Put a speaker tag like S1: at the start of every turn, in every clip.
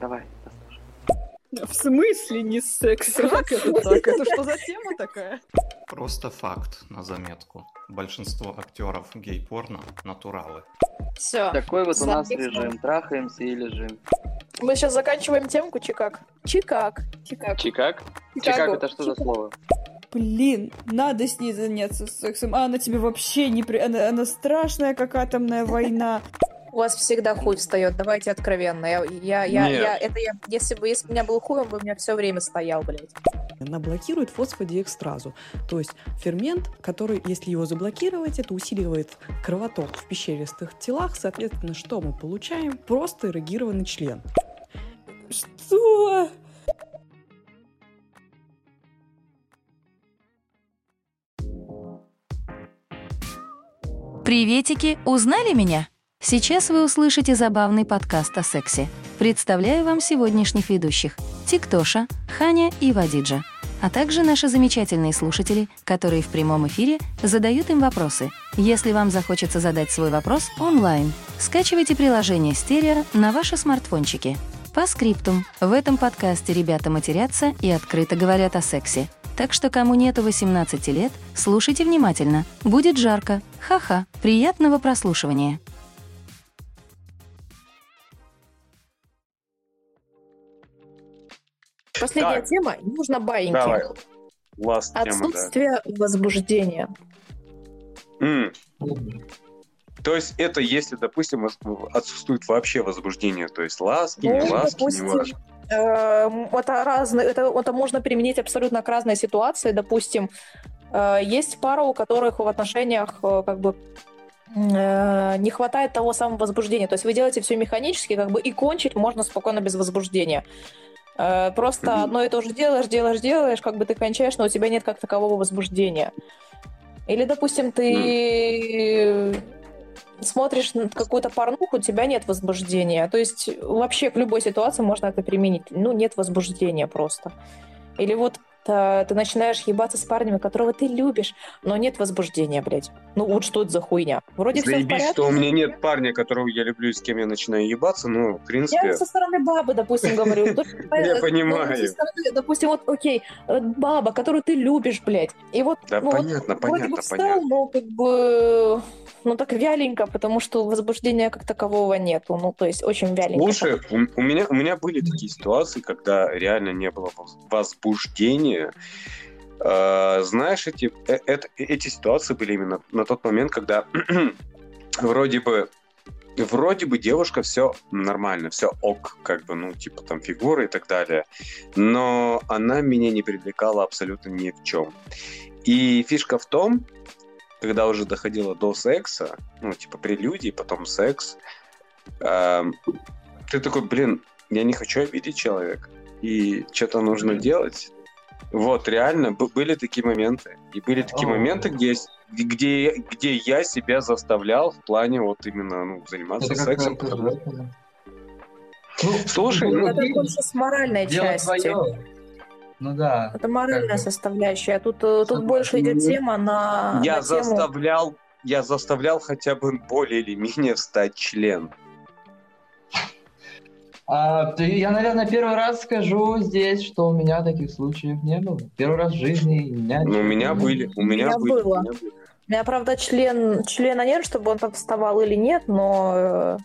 S1: давай,
S2: В смысле не секс?
S3: Как это так? Это что за тема такая?
S4: Просто факт на заметку. Большинство актеров гей-порно – натуралы.
S5: Все.
S1: Такой вот у нас режим. Трахаемся и лежим.
S5: Мы сейчас заканчиваем темку, чикак. Чикак. Чикак.
S1: Чикак? Чикак это что за слово?
S2: Блин, надо с ней заняться сексом. А она тебе вообще не... При... Она, она страшная, как атомная война.
S5: У вас всегда хуй встает, давайте откровенно. Я, я, я,
S6: Нет.
S5: я- это я, если бы, если бы у меня был хуй, он бы у меня все время стоял, блядь.
S3: Она блокирует фосфодиэкстразу, то есть фермент, который, если его заблокировать, это усиливает кровоток в пещеристых телах, соответственно, что мы получаем? Просто эрегированный член.
S2: Что?
S7: Приветики, узнали меня? Сейчас вы услышите забавный подкаст о сексе. Представляю вам сегодняшних ведущих – Тиктоша, Ханя и Вадиджа, а также наши замечательные слушатели, которые в прямом эфире задают им вопросы. Если вам захочется задать свой вопрос онлайн, скачивайте приложение «Стерео» на ваши смартфончики. По скриптум. В этом подкасте ребята матерятся и открыто говорят о сексе. Так что кому нету 18 лет, слушайте внимательно. Будет жарко. Ха-ха. Приятного прослушивания.
S5: Последняя
S6: Так.
S5: тема. Нужно баиньки.
S6: Давай. Ласт тема, да.
S5: Отсутствие возбуждения.
S6: М. То есть это если, допустим, отсутствует вообще возбуждение, то есть ласки, не
S5: Ну,
S6: ласки, не
S5: допустим,
S6: важно.
S5: Эм, Это разные, это, это можно применить абсолютно к разной ситуации. Допустим, э, есть пара, у которых в отношениях э, как бы э, не хватает того самого возбуждения. То есть вы делаете все механически, как бы и кончить можно спокойно без возбуждения. Э, Просто одно и то же делаешь, делаешь, делаешь, как бы ты кончаешь, но у тебя нет как такового возбуждения. Или, допустим, ты смотришь на какую-то порнуху, у тебя нет возбуждения. То есть вообще к любой ситуации можно это применить. Ну, нет возбуждения просто. Или вот ты начинаешь ебаться с парнями, которого ты любишь, но нет возбуждения, блядь. Ну вот что это за хуйня? Вроде все в
S6: Заебись,
S5: порядке.
S6: что у меня нет парня, которого я люблю и с кем я начинаю ебаться, ну, в принципе...
S5: Я со стороны бабы, допустим, говорю. Есть,
S6: Я
S5: э,
S6: понимаю.
S5: Допустим, вот, окей, э, баба, которую ты любишь, блядь. И вот,
S6: Да,
S5: ну,
S6: понятно, понятно, понятно.
S5: но как бы, ну, так вяленько, потому что возбуждения как такового нету. Ну, то есть очень вяленько.
S6: Слушай, у, меня, у меня были такие ситуации, когда реально не было воз- возбуждения. Э, знаешь, эти, э- эти ситуации были именно на тот момент, когда вроде бы вроде бы девушка все нормально, все ок, как бы, ну, типа там фигура и так далее. Но она меня не привлекала абсолютно ни в чем. И фишка в том, когда уже доходило до секса, ну, типа прелюдии, потом секс, эм, ты такой, блин, я не хочу обидеть человека, и что-то нужно делать. Вот, реально, были такие моменты. И были такие
S8: О.
S6: моменты, где, где, где я себя заставлял в плане вот именно ну, заниматься
S8: Это
S6: сексом.
S8: как-то
S6: потому-
S8: это- Ну,
S6: Слушай, ну,
S5: Это больше с моральной части.
S8: твое. Ну да.
S5: Это моральная
S8: Как
S5: составляющая. Тут, э, тут больше идет тема на,
S6: я
S5: на тему...
S6: заставлял, я заставлял хотя бы более или менее встать член.
S8: А, ты- я, наверное, первый раз скажу здесь, что у меня таких случаев не было. Первый раз в жизни у меня...
S6: Ну, у меня были, у меня,
S5: меня
S6: были.
S5: было.
S6: у меня были.
S5: У меня, правда, член, члена нет, чтобы он там вставал или нет, но э,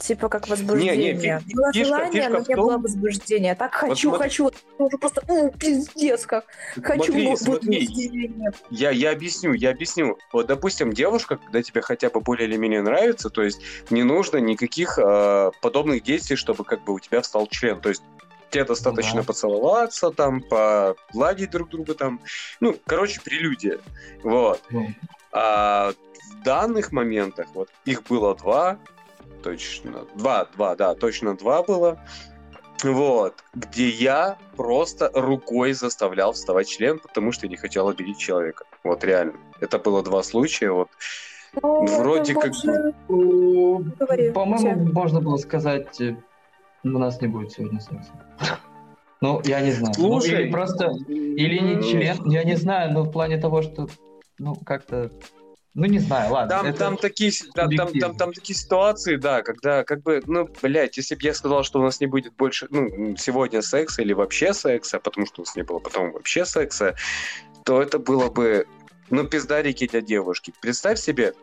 S5: типа как возбуждение.
S6: фи-
S5: было
S6: фишка-
S5: желание,
S6: фишка
S5: но не
S6: том-
S5: было возбуждения. Так хочу,
S6: смотри-
S5: хочу. Это уже просто м, пиздец как. Хочу,
S6: Смотри,
S5: но
S6: смотри. Я, я объясню, я объясню. Вот, допустим, девушка, когда тебе хотя бы более или менее нравится, то есть не нужно никаких э, подобных действий, чтобы как бы у тебя встал член. То есть тебе достаточно
S8: Да.
S6: поцеловаться, там, погладить друг друга, там. Ну, короче, прелюдия. Вот.
S8: Ну,
S6: А в данных моментах, вот их было два, точно, два, два, да, точно два было. Вот, где я просто рукой заставлял вставать член, потому что я не хотел обидеть человека. Вот реально. Это было два случая. Вот
S5: Ну,
S6: Вроде как
S5: больше-
S8: ну, По-моему, можно было сказать, э, у нас не будет сегодня секса. Ну, я не знаю. Ну,
S6: Слушай,
S8: или просто, или не член, я не знаю, но в плане того, что, ну, как-то Ну, не знаю, ладно.
S6: Там, там, такие, там, там,
S8: субъективно.
S6: там такие ситуации, да, когда, как бы, ну, блядь, если бы я сказал, что у нас не будет больше, ну, сегодня секса или вообще секса, потому что у нас не было потом вообще секса, то это было бы, ну, пиздарики для девушки. Представь себе,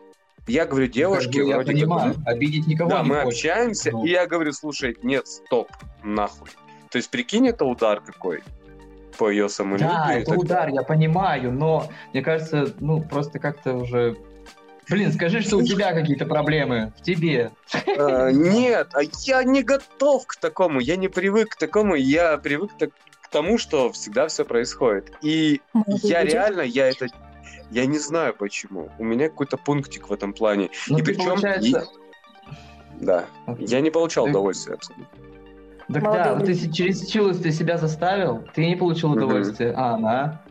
S6: я говорю
S8: Как
S6: девушке,
S8: я
S6: вроде
S8: понимаю,
S6: как,
S8: обидеть никого
S6: да,
S8: не
S6: мы
S8: хочется.
S6: общаемся,
S8: Ну.
S6: и я говорю, слушай, нет, стоп, нахуй. То есть, прикинь, это удар какой по ее самолюбию.
S8: Да, это
S6: так
S8: удар, я понимаю, но мне кажется, ну, просто как-то уже... Блин, скажи, что у тебя какие-то проблемы. В тебе.
S6: А, Нет, а я не готов к такому, я не привык к такому, я привык так- к тому, что всегда все происходит. И я реально, я это, я не знаю почему. У меня какой-то пунктик в этом плане.
S8: Ну,
S6: И причем-
S8: получается...
S6: Да, я не получал
S8: Ты-
S6: удовольствия абсолютно.
S8: Так
S5: Молодые
S8: да, вот ты
S5: люди.
S8: си- через силу ты себя заставил, ты не получил
S6: Мгм.
S8: удовольствия, а она?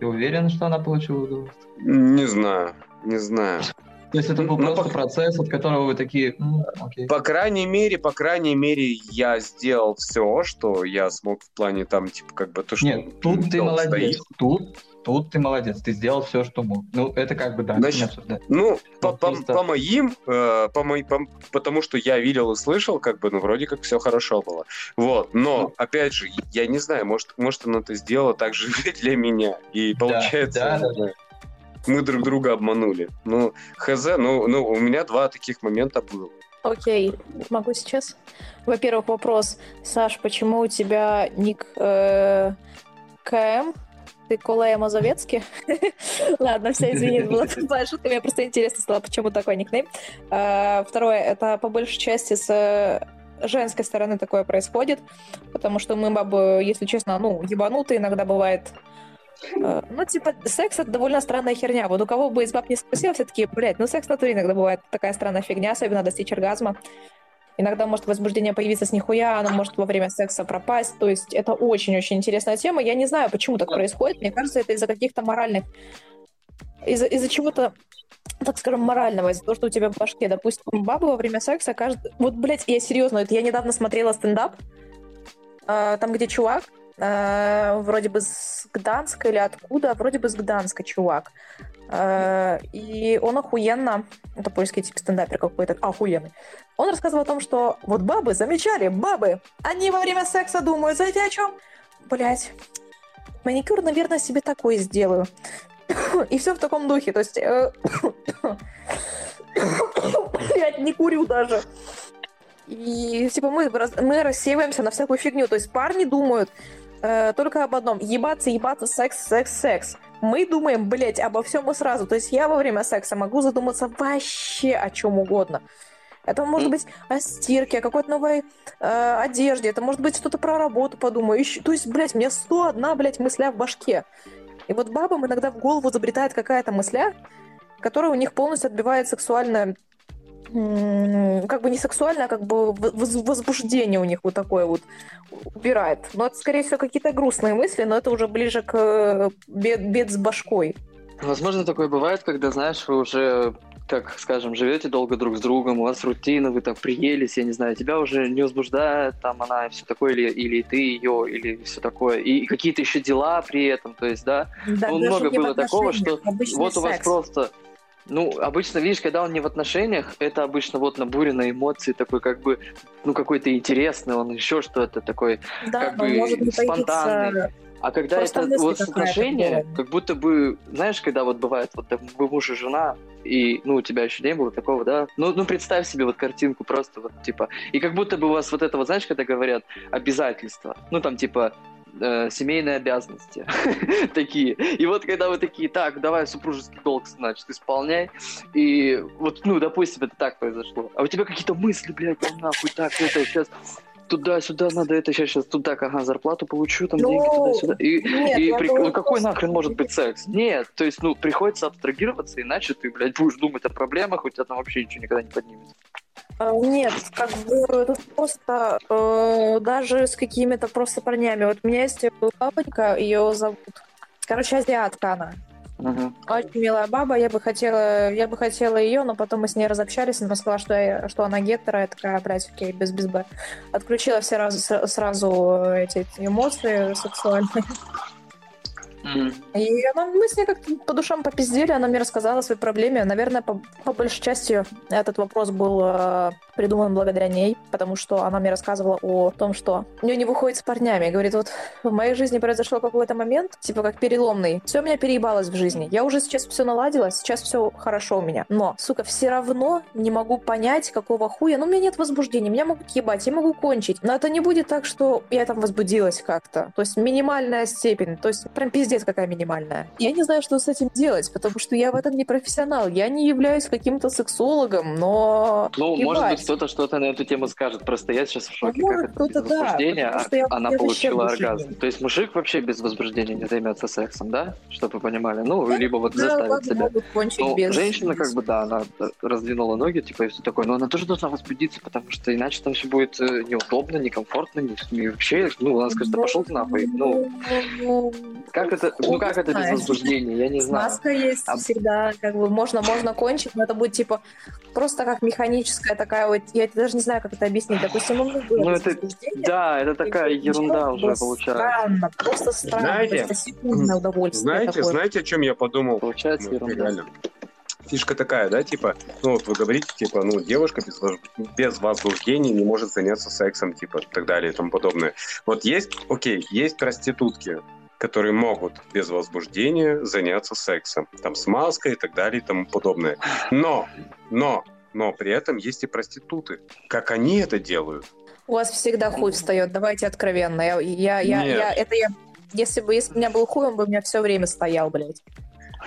S8: Ты уверен, что она получила удовольствие?
S6: Не знаю, не знаю.
S8: То есть это был
S6: Ну,
S8: просто
S6: по-
S8: процесс, от которого вы такие, «М, окей.
S6: По крайней мере, по крайней мере, я сделал все, что я смог в плане там, типа, как бы то, что...
S8: Нет, тут ты молодец.
S6: стоит.
S8: Тут, тут ты молодец. Ты сделал все, что мог. Ну, это как бы да,
S6: Значит,
S8: не обсуждать.
S6: Ну, по,
S8: Вот
S6: по-
S8: просто-
S6: по моим, э, по моим, по- потому что я видел и слышал, как бы, ну, вроде как все хорошо было. Вот, но,
S8: Ну.
S6: опять же, я не знаю, может, может она это сделала так же для меня. И получается,
S8: да, да,
S6: э, мы друг друга обманули. Ну, хз, ну, ну, у меня два таких момента было.
S5: Окей, могу сейчас. Во-первых, вопрос. Саш, почему у тебя ник э, КМ? Ты Колея Мазовецкий? Ладно, все, извини, была тупая шутка. Мне просто интересно стало, почему такой никнейм. А, Второе, это по большей части с э, женской стороны такое происходит, потому что мы, бабы, если честно, ну, ебанутые иногда бывает. Э, Ну, типа, секс — это довольно странная херня. Вот у кого бы из баб не спросил, все таки блядь, ну, секс на иногда бывает такая странная фигня, особенно достичь оргазма. Иногда может возбуждение появиться с нихуя, оно может во время секса пропасть. То есть это очень-очень интересная тема. Я не знаю, почему так происходит. Мне кажется, это из-за каких-то моральных... Из-за, из-за чего-то, так скажем, морального. Из-за того, что у тебя в башке, допустим, баба во время секса каждый... Вот, блядь, я серьезно, это я недавно смотрела стендап, а, там, где чувак, а, вроде бы с Гданска или откуда, вроде бы с Гданска чувак. А, И он охуенно, это польский тип стендапер какой-то, охуенный. Он рассказывал о том, что вот бабы, замечали, бабы, они во время секса думают, знаете о чем? Блять, маникюр, наверное, себе такой сделаю. И все в таком духе, то есть... э, Блять, не курю даже. И типа мы, мы рассеиваемся на всякую фигню. То есть парни думают э, только об одном. Ебаться, ебаться, секс, секс, секс. Мы думаем, блять, обо всем и сразу. То есть я во время секса могу задуматься вообще о чем угодно. Это может быть о стирке, о какой-то новой э, одежде. Это может быть что-то про работу подумаю. Ещё- То есть, блядь, у меня 101, блядь, мысля в башке. И вот бабам иногда в голову забретает какая-то мысля, которая у них полностью отбивает сексуальное как бы не сексуальное, а как бы воз- возбуждение у них вот такое вот убирает. Но это, скорее всего, какие-то грустные мысли, но это уже ближе к э, бед, бед с башкой.
S1: Возможно, такое бывает, когда, знаешь, вы уже, как скажем, живете долго друг с другом, у вас рутина, вы там приелись, я не знаю, тебя уже не возбуждает там она и все такое, или, или ты ее, или все такое, и какие-то еще дела при этом, то есть, да,
S5: Да,
S1: Ну, много было такого, что вот у вас просто... Ну, обычно, видишь, когда он не в отношениях, это обычно вот набуренные эмоции, такой как бы, ну, какой-то интересный, он еще что-то такой.
S5: Да,
S1: как бы
S5: может
S1: спонтанный.
S5: появиться
S1: А когда
S5: Просто
S1: это вот отношения, как будто бы, знаешь, когда вот бывает, вот вы муж и жена, и, ну, у тебя еще не было такого, да? Ну, ну, представь себе вот картинку просто вот, типа, и как будто бы у вас вот это вот, знаешь, когда говорят обязательства, ну, там, типа, э, семейные обязанности такие. И вот когда вы такие, так, давай супружеский долг, значит, исполняй. И вот, ну, допустим, это так произошло. А у тебя какие-то мысли, блядь, нахуй, так, это сейчас туда-сюда надо это, сейчас, сейчас тут так, ага, зарплату получу, там
S5: Ну,
S1: деньги туда-сюда. И,
S5: нет,
S1: и при-
S5: думаю,
S1: ну, какой
S5: просто-
S1: нахрен может быть секс? Нет, то есть, ну, приходится абстрагироваться, иначе ты, блядь, будешь думать о проблемах, у тебя там вообще ничего никогда не поднимется.
S5: А, Нет, как бы тут просто э, даже с какими-то просто парнями. Вот у меня есть папонька, ее зовут. Короче, азиатка она.
S1: Мгм.
S5: Очень милая баба, я бы хотела, я бы хотела ее, но потом мы с ней разобщались, она сказала, что, я, что она гетера, я такая, блядь, окей, без без Б. Отключила все раз, сра- сразу эти, эти эмоции сексуальные.
S1: Мгм.
S5: И она, мы с ней как-то по душам попиздели, она мне рассказала о своей проблеме. Наверное, по, по большей части этот вопрос был э, придуман благодаря ней, потому что она мне рассказывала о том, что у нее не выходит с парнями. Говорит, вот в моей жизни произошел какой-то момент, типа как переломный. Все у меня переебалось в жизни. Я уже сейчас все наладила, сейчас все хорошо у меня. Но, сука, все равно не могу понять, какого хуя. Ну, у меня нет возбуждения, меня могут ебать, я могу кончить. Но это не будет так, что я там возбудилась как-то. То есть минимальная степень. То есть прям пиздец какая минимальная. Я не знаю, что с этим делать, потому что я в этом не профессионал. Я не являюсь каким-то сексологом, но...
S1: Ну, может
S5: ебать.
S1: быть, кто-то что-то на эту тему скажет. Просто я сейчас в шоке,
S5: Может,
S1: как это без
S5: да,
S1: возбуждения, а
S5: я-
S1: она
S5: я
S1: получила оргазм. То есть мужик вообще без возбуждения не займется сексом, да? Чтобы вы понимали. Ну, либо вот
S5: Да,
S1: заставить
S5: ладно,
S1: себя. Ну,
S5: без...
S1: женщина,
S5: без-
S1: как бы, да, она раздвинула ноги, типа, и все такое, но она тоже должна возбудиться, потому что иначе там все будет э, неудобно, некомфортно, не, не вообще, ну, она скажет, да пошел ты нахуй. Ну,
S5: ну,
S1: как это, ну, как это без возбуждения, я не знаю.
S5: Маска есть
S1: А-
S5: всегда, как бы можно, можно кончить, но это будет типа просто как механическая такая вот, я даже не знаю, как это объяснить. Допустим, у меня было
S1: Ну, это, да, это такая ерунда уже получается.
S5: Странно, просто странно.
S6: Знаете,
S5: это секундное удовольствие
S6: Знаете,
S5: такое.
S6: знаете, о чем я подумал?
S1: Получается
S6: Ну,
S1: ерунда.
S6: реально. Фишка такая, да, типа, ну вот вы говорите, типа, ну, девушка без, без возбуждения не может заняться сексом, типа, и так далее и тому подобное. Вот есть, окей, есть проститутки, которые могут без возбуждения заняться сексом, там, с маской и так далее и тому подобное. Но, но, но при этом есть и проституты. Как они это делают?
S5: У вас всегда хуй встает, давайте откровенно. Я, я, я,
S6: Нет.
S5: я- это я, если бы, если бы у меня был хуй, он бы у меня все время стоял, блядь.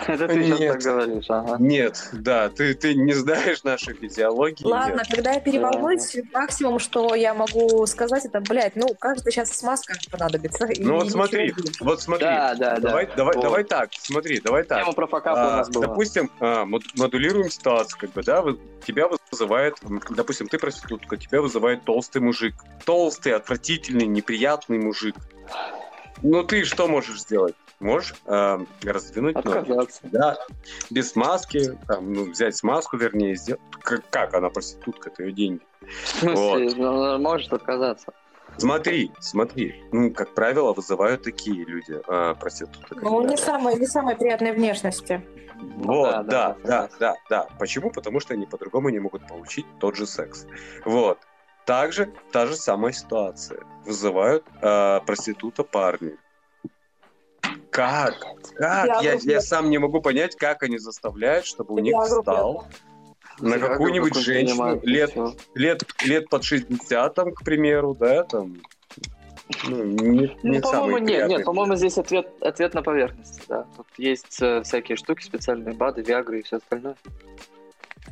S1: Это ты сейчас
S6: Нет.
S1: так говоришь, ага.
S6: Нет, да, ты, ты не знаешь нашей физиологии.
S5: Ладно,
S6: нет.
S5: когда я переволнуюсь, максимум, что я могу сказать, это, блядь, ну, каждый сейчас смазка понадобится.
S6: Ну вот смотри, вот смотри,
S1: Да, да, да.
S6: давай, давай,
S1: Вот.
S6: давай так, смотри, давай так.
S1: Тема про факапы у
S6: А,
S1: нас была.
S6: допустим, а, мод- модулируем ситуацию, как бы, да, тебя вызывает, допустим, ты проститутка, тебя вызывает толстый мужик, толстый, отвратительный, неприятный мужик. Ну ты что можешь сделать? Можешь а, раздвинуть ноги.
S1: Отказаться.
S6: Да, без маски, там, ну, взять смазку, вернее, сделать. Как, как она проститутка, это ее деньги.
S1: В смысле, ну, она может отказаться.
S6: Смотри, смотри, ну, как правило, вызывают такие люди, а, проституток.
S5: Ну, не самой, не самой приятной внешности.
S6: Вот,
S1: да,
S6: да,
S1: да,
S6: да, да, да, Почему? Потому что они по-другому не могут получить тот же секс. Вот. Также та же самая ситуация. Вызывают э, проститута парни. Как? Как?
S5: Я
S6: Я, я сам не могу понять, как они заставляют, чтобы у них встал на какую-нибудь женщину лет, лет, лет под 60, там, к примеру, да, там. Ну, не,
S1: Ну,
S6: не
S1: по-моему,
S6: самый
S1: нет, нет, по-моему, здесь ответ, ответ на поверхности, да. Тут есть э, всякие штуки, специальные БАДы, Виагры и все остальное.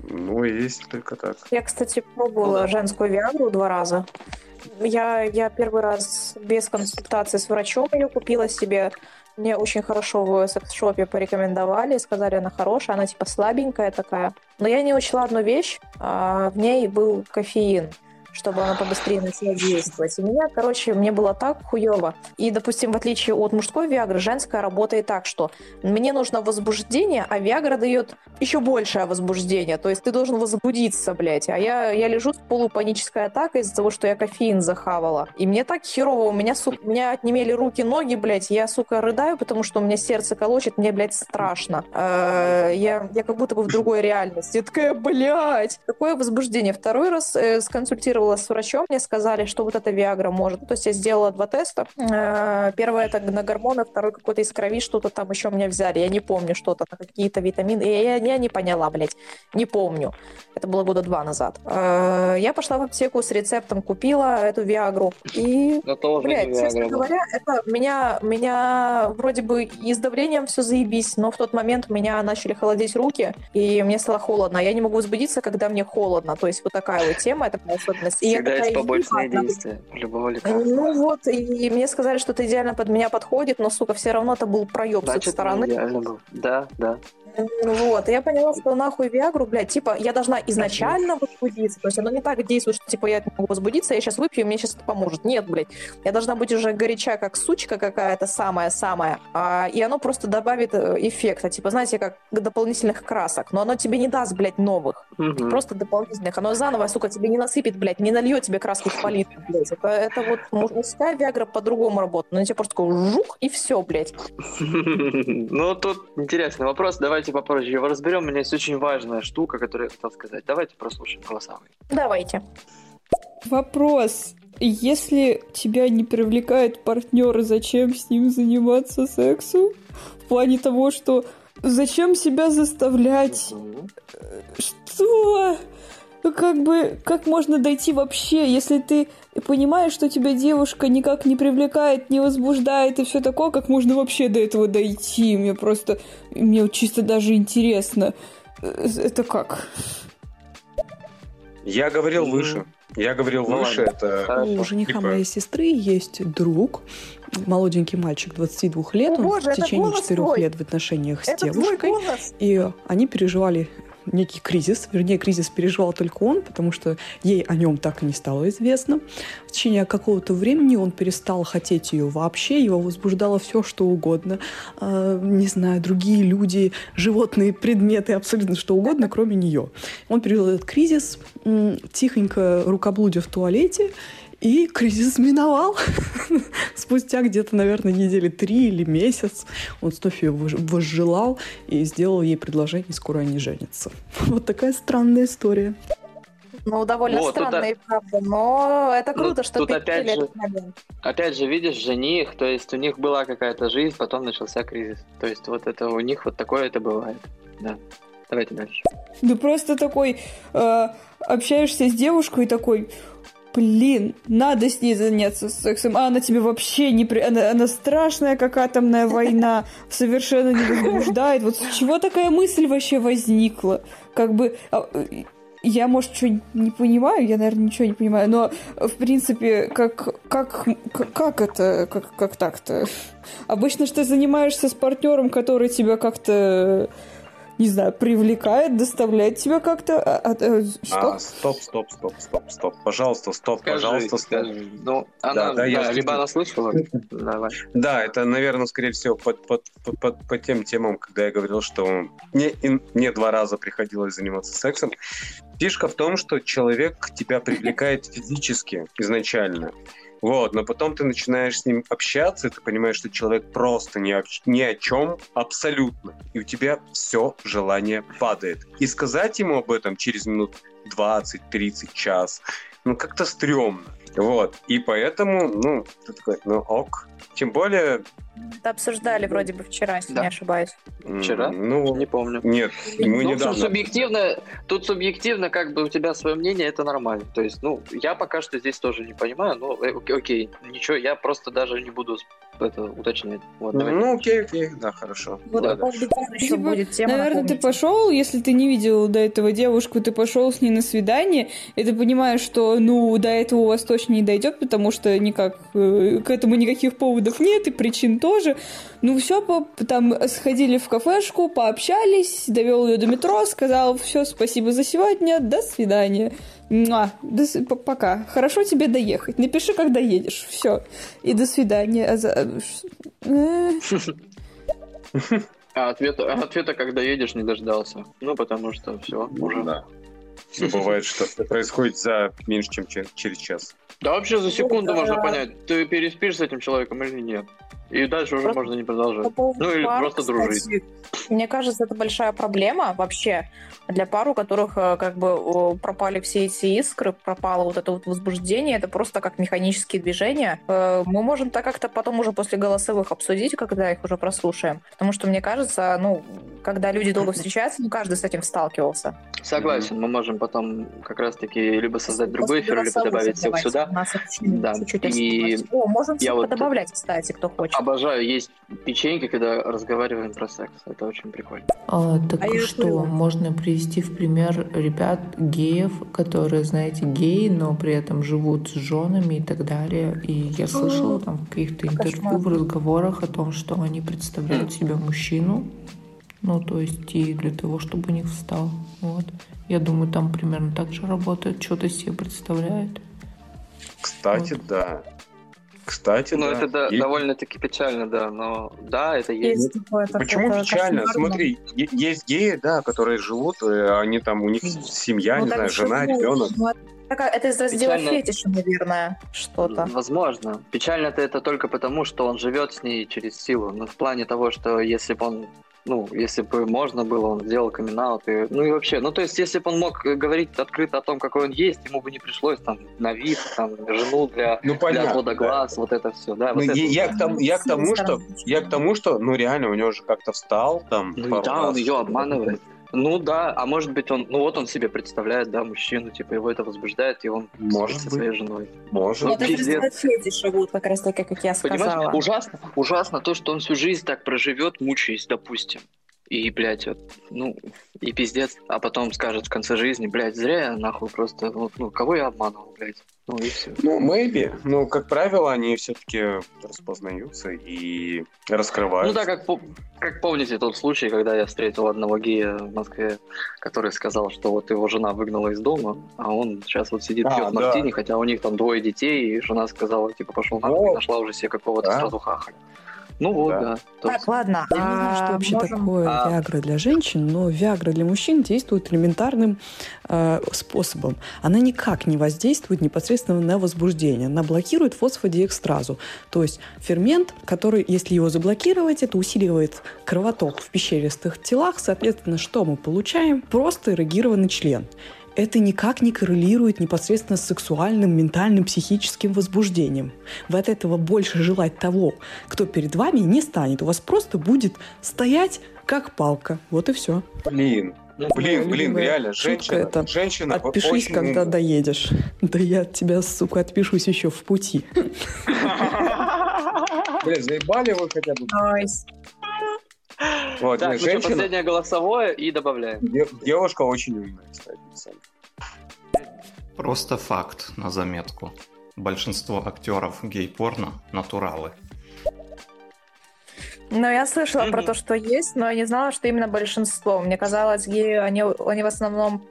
S6: Ну, есть только так.
S5: Я, кстати, пробовала
S1: Ну
S5: женскую виагру два раза. Я, я первый раз без консультации с врачом ее купила себе. Мне очень хорошо в секс-шопе порекомендовали, сказали, она хорошая, она типа слабенькая такая. Но я не учла одну вещь, а, в ней был кофеин чтобы она побыстрее начала действовать. У меня, короче, мне было так хуево. И, допустим, в отличие от мужской Виагры, женская работает так, что мне нужно возбуждение, а Виагра дает еще большее возбуждение. То есть ты должен возбудиться, блядь. А я, я лежу с полупанической атакой из-за того, что я кофеин захавала. И мне так херово, у меня, сука, меня отнемели руки, ноги, блядь. Я, сука, рыдаю, потому что у меня сердце колочет, мне, блядь, страшно. Э, Я, я как будто бы в другой реальности. Я такая, блядь, какое возбуждение. Второй раз э, сконсультировалась с врачом, мне сказали, что вот эта Виагра может. То есть я сделала два теста. Э, Первое это на гормоны, второй какой-то из крови, что-то там еще мне взяли. Я не помню, что-то, какие-то витамины. Я, я, не поняла, блядь. Не помню. Это было года два назад. Э, Я пошла в аптеку с рецептом, купила эту Виагру. И Блядь, честно говоря, это меня, меня вроде бы и с давлением все заебись, но в тот момент у меня начали холодеть руки, и мне стало холодно. Я не могу возбудиться, когда мне холодно. То есть вот такая вот тема, это такая особенность. И я
S1: Всегда есть
S5: такая,
S1: побочные
S5: «Ебать,
S1: действия любого лекарства.
S5: Ну вот, и мне сказали, что это идеально под меня подходит, но, сука, все равно это был проеб с их
S1: Значит,
S5: стороны.
S1: идеально был. Да, да.
S5: Вот, и я поняла, что нахуй Виагру, блядь, типа, я должна изначально возбудиться. То есть оно не так действует, что, типа, я могу возбудиться, я сейчас выпью, и мне сейчас это поможет. Нет, блядь. Я должна быть уже горяча, как сучка какая-то самая-самая. А, и оно просто добавит э, эффекта, типа, знаете, как дополнительных красок. Но оно тебе не даст, блядь, новых.
S1: Мгм.
S5: Просто дополнительных. Оно заново, сука, тебе не насыпет, блядь, не нальет тебе краски в палитру, блядь. Это, это вот мужская Виагра по-другому работает. Но тебе просто такой жух, и все, блядь.
S1: Ну, тут интересный вопрос. Давайте попозже его разберем. У меня есть очень важная штука, которую я хотел сказать. Давайте прослушаем голосовые.
S5: Давайте.
S2: Вопрос. Если тебя не привлекает партнер, зачем с ним заниматься сексом? В плане того, что зачем себя заставлять? Что? Ну, Как бы, как можно дойти вообще, если ты понимаешь, что тебя девушка никак не привлекает, не возбуждает и все такое, как можно вообще до этого дойти? Мне просто, мне чисто даже интересно. Э, Это как?
S6: Я говорил
S1: Ну,
S6: выше. Я говорил
S1: ну
S6: выше, это...
S3: У жениха
S6: Типа-
S3: моей сестры есть друг, молоденький мальчик, 22 лет.
S5: О,
S3: Он
S5: боже,
S3: в течение
S5: голос
S3: 4
S5: твой!
S3: лет в отношениях с
S5: Это твой
S3: девушкой. И они переживали некий кризис. Вернее, кризис переживал только он, потому что ей о нем так и не стало известно. В течение какого-то времени он перестал хотеть ее вообще. Его возбуждало все, что угодно. А, не знаю, другие люди, животные, предметы, абсолютно что угодно, кроме нее. Он пережил этот кризис, тихонько рукоблудя в туалете, и кризис миновал. Спустя где-то, наверное, недели три или месяц он ее вож- возжелал и сделал ей предложение, и скоро они женятся. Вот такая странная история.
S5: Ну, довольно
S1: Вот,
S5: странно и правда, но это
S1: Ну,
S5: круто, что
S1: тут опять же-
S5: этот момент.
S1: Опять же, видишь, жених, то есть у них была какая-то жизнь, потом начался кризис. То есть вот это у них вот такое это бывает. Да. Давайте дальше.
S2: Да просто такой э, общаешься с девушкой и такой, блин, надо с ней заняться сексом, а она тебе вообще не... При... Она, она страшная, как атомная война, совершенно не возбуждает. Вот с чего такая мысль вообще возникла? Как бы... а, э, Я, может, что не понимаю, я, наверное, ничего не понимаю, но, в принципе, как, как, как, это, как, как так-то? Обычно что занимаешься с партнером, который тебя как-то не знаю, привлекает, доставляет тебя как-то. а- а- а, что?
S6: А, стоп, стоп, стоп, стоп, стоп. Пожалуйста, стоп,
S1: Скажи,
S6: пожалуйста, стоп.
S1: скажи. Ну, она,
S6: да, я
S1: да,
S6: слышу.
S1: либо она слышала. Давай.
S6: Да, это, наверное, скорее всего, под, под, под, под- по тем темам, когда я говорил, что мне, мне два раза приходилось заниматься сексом. Фишка в том, что человек тебя привлекает физически изначально. Вот, но потом ты начинаешь с ним общаться, и ты понимаешь, что человек просто ни о, ни о чем абсолютно. И у тебя все желание падает. И сказать ему об этом через минут 20-30 час, ну как-то стрёмно. Вот. И поэтому, ну, ты такой, ну ок. Тем более...
S5: Это обсуждали вроде бы вчера, если
S1: Да.
S5: не ошибаюсь.
S1: Вчера?
S6: Ну,
S1: Не помню.
S6: нет, мы
S1: Ну,
S6: недавно.
S1: тут субъективно, тут субъективно, как бы у тебя свое мнение, это нормально. То есть, ну, я пока что здесь тоже не понимаю, но э, окей, ничего, я просто даже не буду это уточнять. Вот.
S6: Ну, окей, окей, да, хорошо.
S5: Вот
S1: Да,
S5: может быть, там еще
S2: Типа,
S5: будет тема.
S2: Наверное, ты
S5: напомните.
S2: пошел, если ты не видел до этого девушку, ты пошел с ней на свидание, и ты понимаешь, что, ну, до этого у вас точно не дойдет, потому что никак э, к этому никаких поводов нет, и причин тоже. Ну, все, там сходили в кафешку, пообщались, довел ее до метро, сказал, все, спасибо за сегодня, до свидания. Муа, до пока. Хорошо тебе доехать. Напиши, когда едешь. Все. И до свидания. А за- э,
S1: А ответа, ответа, когда едешь, не дождался. Ну, потому что все, уже.
S6: Да. Ну, бывает, что это происходит за меньше, чем че- через час.
S1: Да вообще за секунду
S5: Ну,
S1: можно
S5: да.
S1: понять, ты переспишь с этим человеком или нет. И дальше уже
S5: Просто
S1: можно не продолжать.
S5: По
S1: Ну или
S5: пар,
S1: просто дружить.
S5: кстати, Мне кажется, это большая проблема вообще для пар, у которых э, как бы пропали все эти искры, пропало вот это вот возбуждение, это просто как механические движения. Э, Мы можем так как-то потом уже после голосовых обсудить, когда их уже прослушаем. Потому что мне кажется, ну, когда люди долго встречаются, ну, каждый с этим сталкивался.
S1: Согласен, мы можем потом как раз-таки либо создать другой эфир, либо добавить всех сюда.
S5: У нас
S1: Да.
S5: чуть-чуть
S1: И.
S5: О, можем
S1: я вот-
S5: добавлять, кстати, кто хочет.
S1: Обожаю есть печеньки, когда разговариваем про секс. Это очень прикольно.
S9: А, так
S5: А
S9: что,
S5: поняла.
S9: можно привести в пример ребят геев, которые, знаете, геи, но при этом живут с женами и так далее. И я слышала там в каких-то интервью, в разговорах о том, что они представляют себя мужчину, Ну, то есть и для того, чтобы у них встал. Вот. Я думаю, там примерно так же работает. Что-то себе представляют.
S6: Кстати,
S9: Вот.
S6: да. Кстати,
S1: Ну,
S6: да.
S1: это да,
S6: Есть-
S1: довольно-таки печально, да, но да, это есть.
S5: Есть такое, это-
S6: Почему
S5: это
S6: печально?
S5: кошмарно.
S6: Смотри, есть геи, да, которые живут, э, они там, у них семья,
S5: Ну,
S6: не знаю, жена,
S5: ну,
S6: ребенок.
S5: ну, это Это из раздела
S1: Печально.
S5: фетиша, наверное, что-то.
S1: Возможно. Печально-то это только потому, что он живет с ней через силу. Ну, в плане того, что если бы он ну, если бы можно было, он сделал камин и, ну и вообще, ну то есть, если бы он мог э, говорить открыто о том, какой он есть, ему бы не пришлось там на вид, там, жену для,
S6: Ну,
S1: для
S6: понятно.
S1: отвода
S6: да.
S1: глаз, вот это все, да.
S6: Ну,
S1: вот это
S6: я,
S1: вот.
S6: к тому, я к тому, что я к тому, что, ну реально, у него же как-то встал там.
S1: Ну да, он
S6: раз.
S1: ее обманывает. Ну да, а может быть он, ну вот он себе представляет, да, мужчину, типа его это возбуждает, и он
S6: Может
S1: со своей женой.
S6: Может.
S1: Ну,
S5: это из
S1: пиздец.
S5: фетиша, вот как раз таки, как я
S1: Понимаешь,
S5: сказала.
S1: ужасно, ужасно то, что он всю жизнь так проживет, мучаясь, допустим. И, блядь, вот, ну, и пиздец. А потом скажет в конце жизни, блядь, зря я нахуй просто, вот, ну, кого я обманывал, блядь. Ну и все.
S6: Ну, maybe. Ну, как правило, они все-таки распознаются и раскрываются.
S1: Ну да, как, как помните тот случай, когда я встретил одного гея в Москве, который сказал, что вот его жена выгнала из дома, а он сейчас вот сидит
S6: А,
S1: пьет
S6: да.
S1: мартини, хотя у них там двое детей, и жена сказала, типа, пошел нахуй, нашла уже себе какого-то
S6: Да.
S1: хахаля. Ну вот,
S6: Да.
S1: да.
S5: Так, ладно.
S3: Я не знаю, что
S5: а,
S3: вообще
S5: можем-
S3: такое
S1: А.
S3: Виагра для женщин, но Виагра для мужчин действует элементарным э, способом. Она никак не воздействует непосредственно на возбуждение. Она блокирует фосфодиэкстразу. То есть фермент, который, если его заблокировать, это усиливает кровоток в пещеристых телах. Соответственно, что мы получаем? Просто эрегированный член. Это никак не коррелирует непосредственно с сексуальным, ментальным, психическим возбуждением. Вы от этого больше желать того, кто перед вами, не станет. У вас просто будет стоять как палка. Вот и все.
S6: Блин, блин, блин, реально, женщина,
S3: это.
S6: женщина
S3: Отпишись,
S6: очень
S3: когда доедешь. Да я от тебя, сука, отпишусь еще в пути.
S6: Блин, заебали вы хотя бы.
S5: Nice.
S6: Вот,
S1: Так,
S6: нет,
S1: ну что,
S6: женщина,
S1: последнее голосовое и добавляем.
S6: де- девушка очень умная, кстати.
S4: Просто факт на заметку. Большинство актеров гей-порно – натуралы.
S5: Ну, я слышала про
S1: Мгм.
S5: то, что есть, но я не знала, что именно большинство. Мне казалось, геи, они, они в основном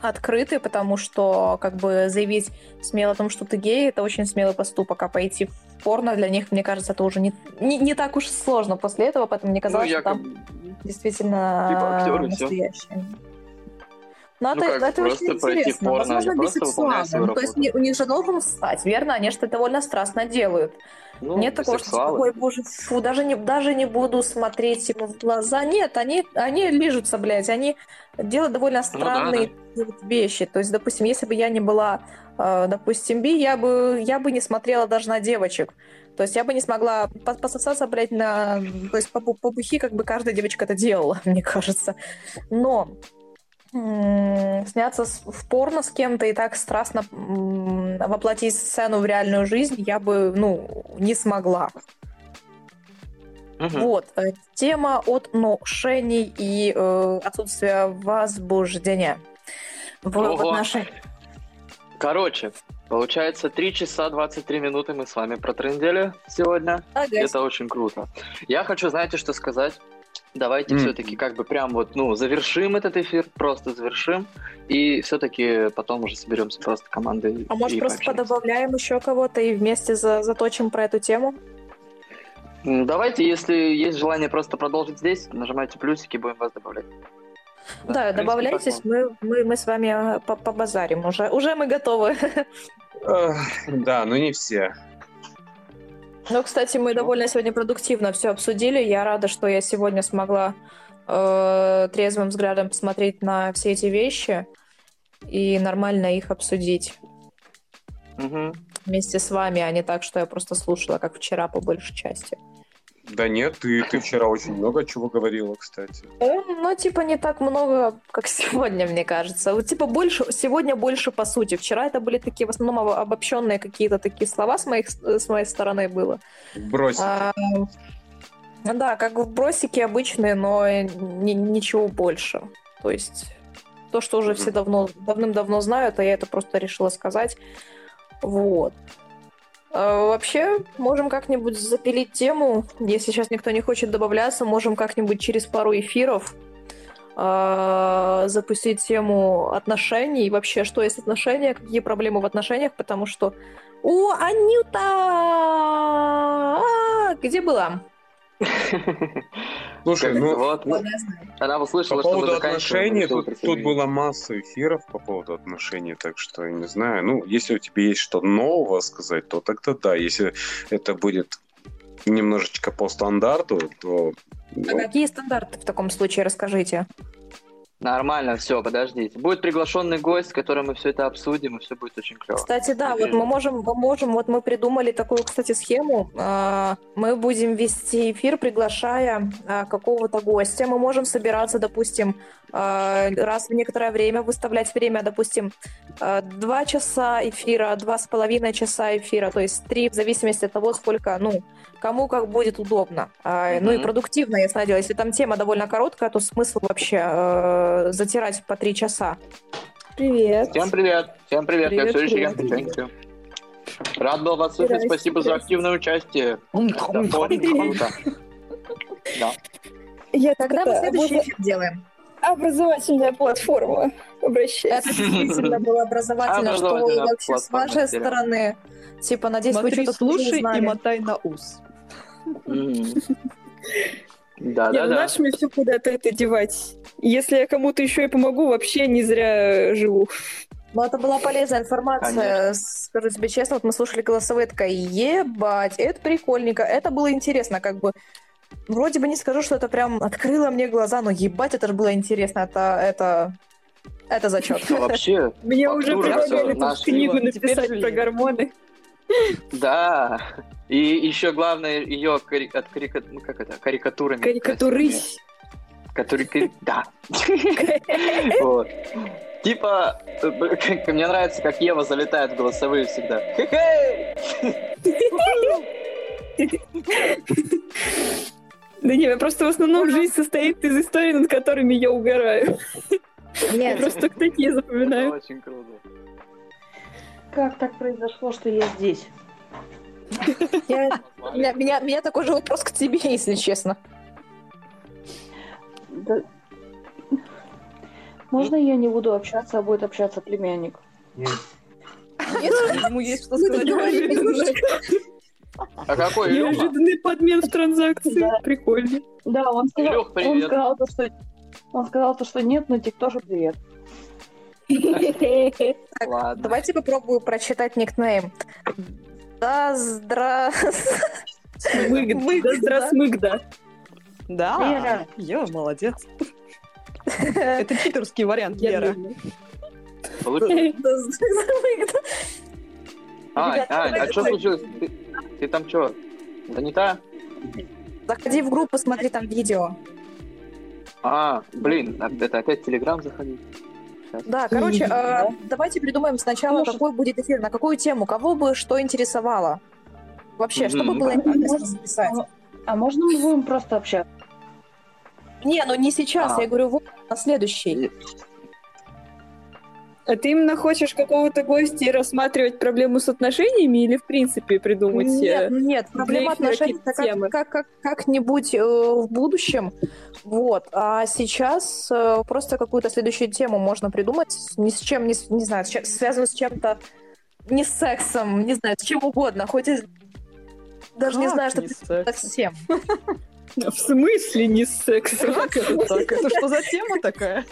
S5: открыты, потому что как бы заявить смело о том, что ты гей, это очень смелый поступок, а пойти в порно для них, мне кажется, это уже не, не, не так уж сложно после этого, поэтому мне казалось,
S1: ну,
S5: что там
S1: якобы...
S5: действительно
S1: Типа актеры, всё.
S5: настоящие. Ну,
S1: Ну
S5: это,
S1: как,
S5: это
S1: просто
S5: очень интересно.
S1: порно,
S5: Возможно,
S1: я
S5: Ну, то есть у них же должен встать, верно? Они же это довольно страстно делают.
S1: Ну,
S5: Нет такого, что
S1: бисексуалы.
S5: ой, боже, фу, даже не, даже не буду смотреть ему в глаза. Нет, они, они лижутся, блядь, они делают довольно
S1: Ну да,
S5: странные вот вещи. То есть, допустим, если бы я не была, э, допустим, би, я бы, я бы не смотрела даже на девочек. То есть я бы не смогла по- пососаться, блядь, на... То есть по, по бухи, как бы каждая девочка это делала, мне кажется. Но сняться в порно с кем-то и так страстно воплотить сцену в реальную жизнь я бы, ну, не смогла.
S1: Мгм.
S5: Вот. э, Тема отношений и э, отсутствия возбуждения в, в отношениях.
S1: Короче, получается 3 часа 23 минуты мы с вами протрындели сегодня.
S5: Ага.
S1: Это очень круто. Я хочу, знаете, что сказать? Давайте
S6: М.
S1: все-таки как бы прям вот, ну, завершим этот эфир, просто завершим, и все-таки потом уже соберемся просто командой.
S5: А может, просто
S1: пообщаемся.
S5: подобавляем еще кого-то и вместе за- заточим про эту тему?
S1: Давайте, если есть желание просто продолжить здесь, нажимайте плюсики, будем вас добавлять.
S5: Да,
S1: принципе,
S5: добавляйтесь, мы, мы, мы с вами э, по- побазарим уже. Уже мы готовы.
S6: Да, но не все.
S5: Ну, кстати, мы
S1: Чего?
S5: довольно сегодня продуктивно все обсудили. Я рада, что я сегодня смогла э, трезвым взглядом посмотреть на все эти вещи и нормально их обсудить
S1: Мгм.
S5: вместе с вами, а не так, что я просто слушала, как вчера, по большей части.
S6: Да нет, ты, ты вчера очень много чего говорила, кстати.
S5: Ну, ну, типа, не так много, как сегодня, мне кажется. Вот, типа, больше, сегодня больше по сути. Вчера это были такие, в основном, обо- обобщенные какие-то такие слова с, моих, с моей стороны было.
S6: Брось.
S5: А, ну да, как бросики обычные, но ни- ничего больше. То есть то, что уже все давно, давным-давно знают, а я это просто решила сказать. Вот. Э, Вообще, можем как-нибудь запилить тему. Если сейчас никто не хочет добавляться, можем как-нибудь через пару эфиров э, запустить тему отношений. И вообще, что есть отношения, какие проблемы в отношениях, потому что... О, Анюта! А, Где была?
S6: Слушай, ну,
S1: вот,
S5: знаю.
S1: она
S6: по
S1: услышала, мы
S6: поводу отношений, тут, тут была масса эфиров по поводу отношений, так что я не знаю. Ну, если у тебя есть что нового сказать, то тогда да. Если это будет немножечко по стандарту, то...
S5: А
S6: ну,
S5: какие стандарты в таком случае, расскажите?
S1: Нормально, все, подождите. Будет приглашенный гость, с которым мы все это обсудим, и все будет очень клево.
S5: Кстати, да, вот мы можем, мы можем, вот мы придумали такую, кстати, схему. А, Мы будем вести эфир, приглашая а, какого-то гостя. Мы можем собираться, допустим, а, раз в некоторое время, выставлять время, допустим, два часа эфира, два с половиной часа эфира, то есть три, в зависимости от того, сколько, ну, кому как будет удобно. А, Ну и продуктивно, ясное дело. Если там тема довольно короткая, то смысл вообще э, затирать по три часа.
S2: Привет.
S1: Всем привет, всем привет,
S3: Привет,
S1: я все еще
S3: привет.
S1: ем печеньки. Рад был вас слышать, спасибо за активное участие. Круто. Да.
S2: Я
S5: Когда мы
S2: это,
S5: следующий эфир делаем?
S2: образовательная платформа. Обращаюсь.
S5: Это действительно было образовательно, что вообще с вашей стороны. Типа, надеюсь, вы что-то
S3: слушай и мотай на ус.
S1: Да, да,
S2: ну
S1: да.
S2: наш мне все куда-то это девать. Если я кому-то еще и помогу, вообще не зря живу.
S5: Ну, это была полезная информация, скажу тебе честно. Вот мы слушали голосовые, такая, ебать, это прикольненько, это было интересно, как бы. Вроде бы не скажу, что это прям открыло мне глаза, но ебать, это же было интересно, это, это, это зачет.
S1: Ну, вообще,
S2: Мне уже предлагали книгу написать про гормоны.
S1: да. И еще главное, ее кари... от карика... ну, как это, карикатурами.
S2: Карикатурысь.
S1: Который... Да. Вот. Типа, э, мне нравится, как Ева залетает в голосовые всегда.
S2: Да не, просто в основном жизнь состоит из историй, над которыми я угораю.
S5: Нет,
S2: просто только такие запоминаю.
S1: очень круто.
S10: Как так произошло, что я здесь?
S5: Я- меня, меня, меня такой же вопрос к тебе, если честно.
S10: Да- Можно я не буду общаться, а будет общаться племянник?
S5: Нет?
S3: Ему есть что сказать.
S1: А какой Илюха?
S2: Неожиданный подмен в транзакции.
S10: Да.
S2: Прикольно.
S10: Да, он сказал,
S1: Илюх,
S10: он
S1: привет.
S10: сказал, то, что он сказал, то, что нет, но тоже привет.
S1: Ладно.
S5: Давайте попробую прочитать никнейм. Да, здра...
S2: Смык, да здравствуй, да.
S3: Да,
S10: Лера.
S3: Ева, молодец. Это читерский вариант, Лера.
S5: Здра-
S1: Ань, а
S5: давайте
S1: что случилось? Ты, ты там что? Да не та?
S5: Заходи в группу, смотри там видео.
S1: А, блин, а это опять Телеграм заходить? Щас.
S5: Да, короче, э, давайте придумаем сначала,
S10: Может-
S5: какой будет эфир, на какую тему, кого бы что интересовало. Вообще, что бы
S1: Мгм.
S5: было интересно
S10: Может,
S5: записать.
S10: А можно мы будем просто общаться?
S5: Не, ну не сейчас,
S1: А.
S5: я говорю, вот на следующий.
S2: А ты именно хочешь какого-то гостя и рассматривать проблему с отношениями или в принципе придумать?
S5: Нет,
S2: э,
S5: нет, проблема отношений
S2: темы.
S5: как, как, как, как-нибудь э, в будущем. Вот. А сейчас э, просто какую-то следующую тему можно придумать, ни с чем, не, не знаю, с чем- связанную с чем-то, не с сексом, не знаю, с чем угодно, хоть и даже не
S3: Как
S5: знаю, что
S3: не
S5: совсем.
S2: В смысле не с сексом?
S3: Как это так? Это что за тема такая?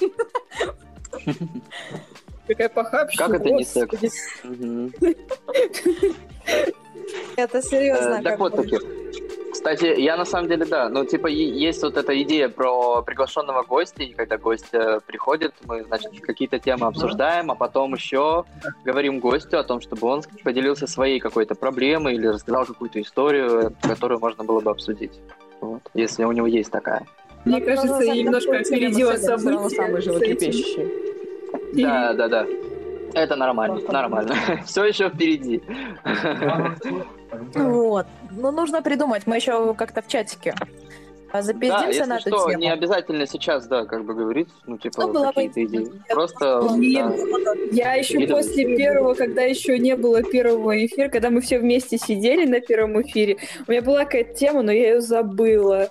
S2: Какая похабщина.
S1: Как это не секс?
S5: Это серьезно.
S1: Э, Так вот таки. Кстати, я на самом деле, да, ну, типа, есть вот эта идея про приглашенного гостя, и когда гость э, приходит, мы, значит, какие-то темы обсуждаем, а потом еще говорим гостю о том, чтобы он поделился своей какой-то проблемой или рассказал какую-то историю, которую можно было бы обсудить. Вот, если у него есть такая.
S2: Мне
S5: Ну,
S2: кажется, немножко опередила события.
S3: самый.
S2: И-
S1: Да, да, да. Это нормально, нормально. Все еще впереди.
S5: Вот. Ну, нужно придумать. Мы еще как-то в чатике А
S1: Да,
S5: запиздимся
S1: если
S5: на эту
S1: что,
S5: тему.
S1: не обязательно сейчас, да, как бы говорить, ну, типа,
S5: Ну, было бы
S1: какие-то идеи. Просто,
S2: Блин,
S1: да.
S2: Я еще
S1: Или-
S2: после первого, когда еще не было первого эфира, когда мы все вместе сидели на первом эфире, у меня была какая-то тема, но я ее забыла.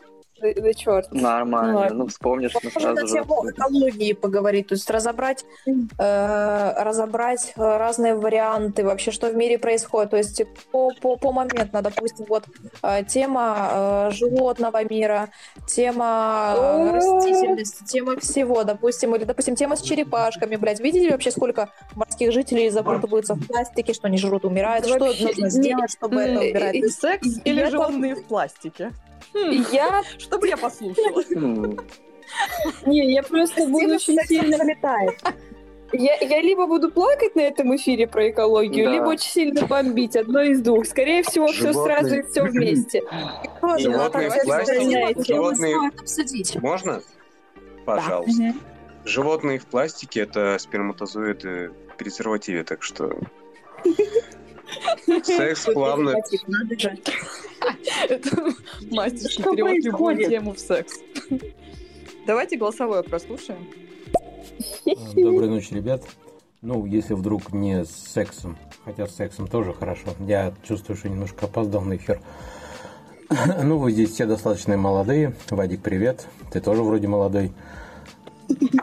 S2: Да, да черт.
S1: Нормально,
S2: Ну,
S1: ну, вспомнишь, ну,
S5: Можно на
S1: сразу же.
S5: тему экологии поговорить, то есть разобрать, э, разобрать э, разные варианты, вообще, что в мире происходит, то есть по, по, помоментно, допустим, вот э, тема э, животного мира, тема э, растительности, тема всего, допустим, или, допустим, тема с черепашками, блядь, видели вообще, сколько морских жителей запутываются в пластике, что они жрут, умирают, что
S2: Вообще,
S5: нужно сделать, чтобы это убирать?
S3: Секс или животные в пластике? Хм,
S2: Я,
S3: Чтобы я послушала.
S2: Не, я просто буду очень сильно...
S5: залетает.
S2: Я, я либо буду плакать на этом эфире про экологию,
S1: Да.
S2: либо очень сильно бомбить. Одно из двух. Скорее всего, все
S6: Животные.
S2: сразу и все вместе.
S5: Тоже,
S6: Животные
S5: вот так
S6: в животные-. Можно? Пожалуйста. Животные в пластике это сперматозоиды в презервативе, так что секс плавно.
S3: Это
S10: Что
S3: перевод любую тему в секс. Давайте голосовое прослушаем.
S11: Доброй ночи, ребят. Ну, если вдруг не с сексом, хотя с сексом тоже хорошо. Я чувствую, что немножко опоздал на эфир. Ну, вы здесь все достаточно молодые. Вадик, привет. Ты тоже вроде молодой.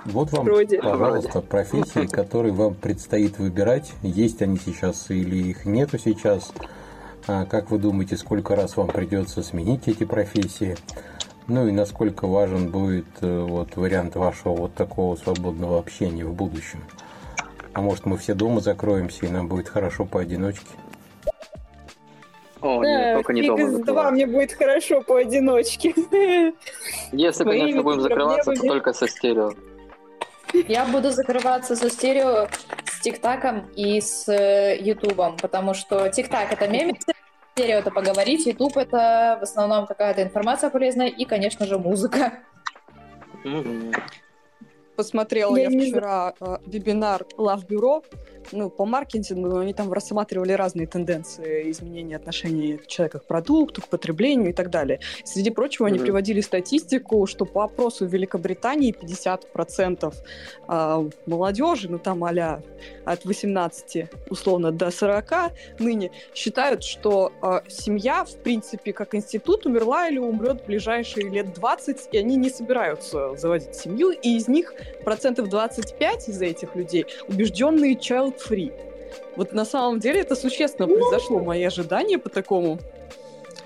S11: Вот вам,
S2: Вроде.
S11: пожалуйста, профессии, которые вам предстоит выбирать. Есть они сейчас или их нету сейчас. А как вы думаете, сколько раз вам придется сменить эти профессии? Ну и насколько важен будет э, вот вариант вашего вот такого свободного общения в будущем? А может мы все дома закроемся и нам будет хорошо поодиночке?
S1: О, нет,
S2: Да,
S1: только не дома
S2: два, мне будет хорошо поодиночке.
S1: Если,
S2: своими
S1: конечно, будем закрываться, то только со стерео.
S5: Я буду закрываться со стерео, с ТикТаком и с э, Ютубом, потому что ТикТак — это мемы, стерео — это поговорить, Ютуб — это в основном какая-то информация полезная и, конечно же, музыка.
S1: Мгм.
S3: Посмотрела
S2: Я
S3: я, вчера э, вебинар Love Bureau. Ну, по маркетингу они там рассматривали разные тенденции изменения отношений человека к продукту, к потреблению и так далее. Среди прочего, они
S1: Мгм.
S3: приводили статистику, что по опросу в Великобритании 50% а, молодежи, ну там а от 18 условно до 40 ныне, считают, что а, семья, в принципе, как институт умерла или умрет в ближайшие лет 20, и они не собираются заводить семью, и из них процентов 25 из этих людей убежденные child-free. Вот на самом деле это существенно произошло, мои ожидания по такому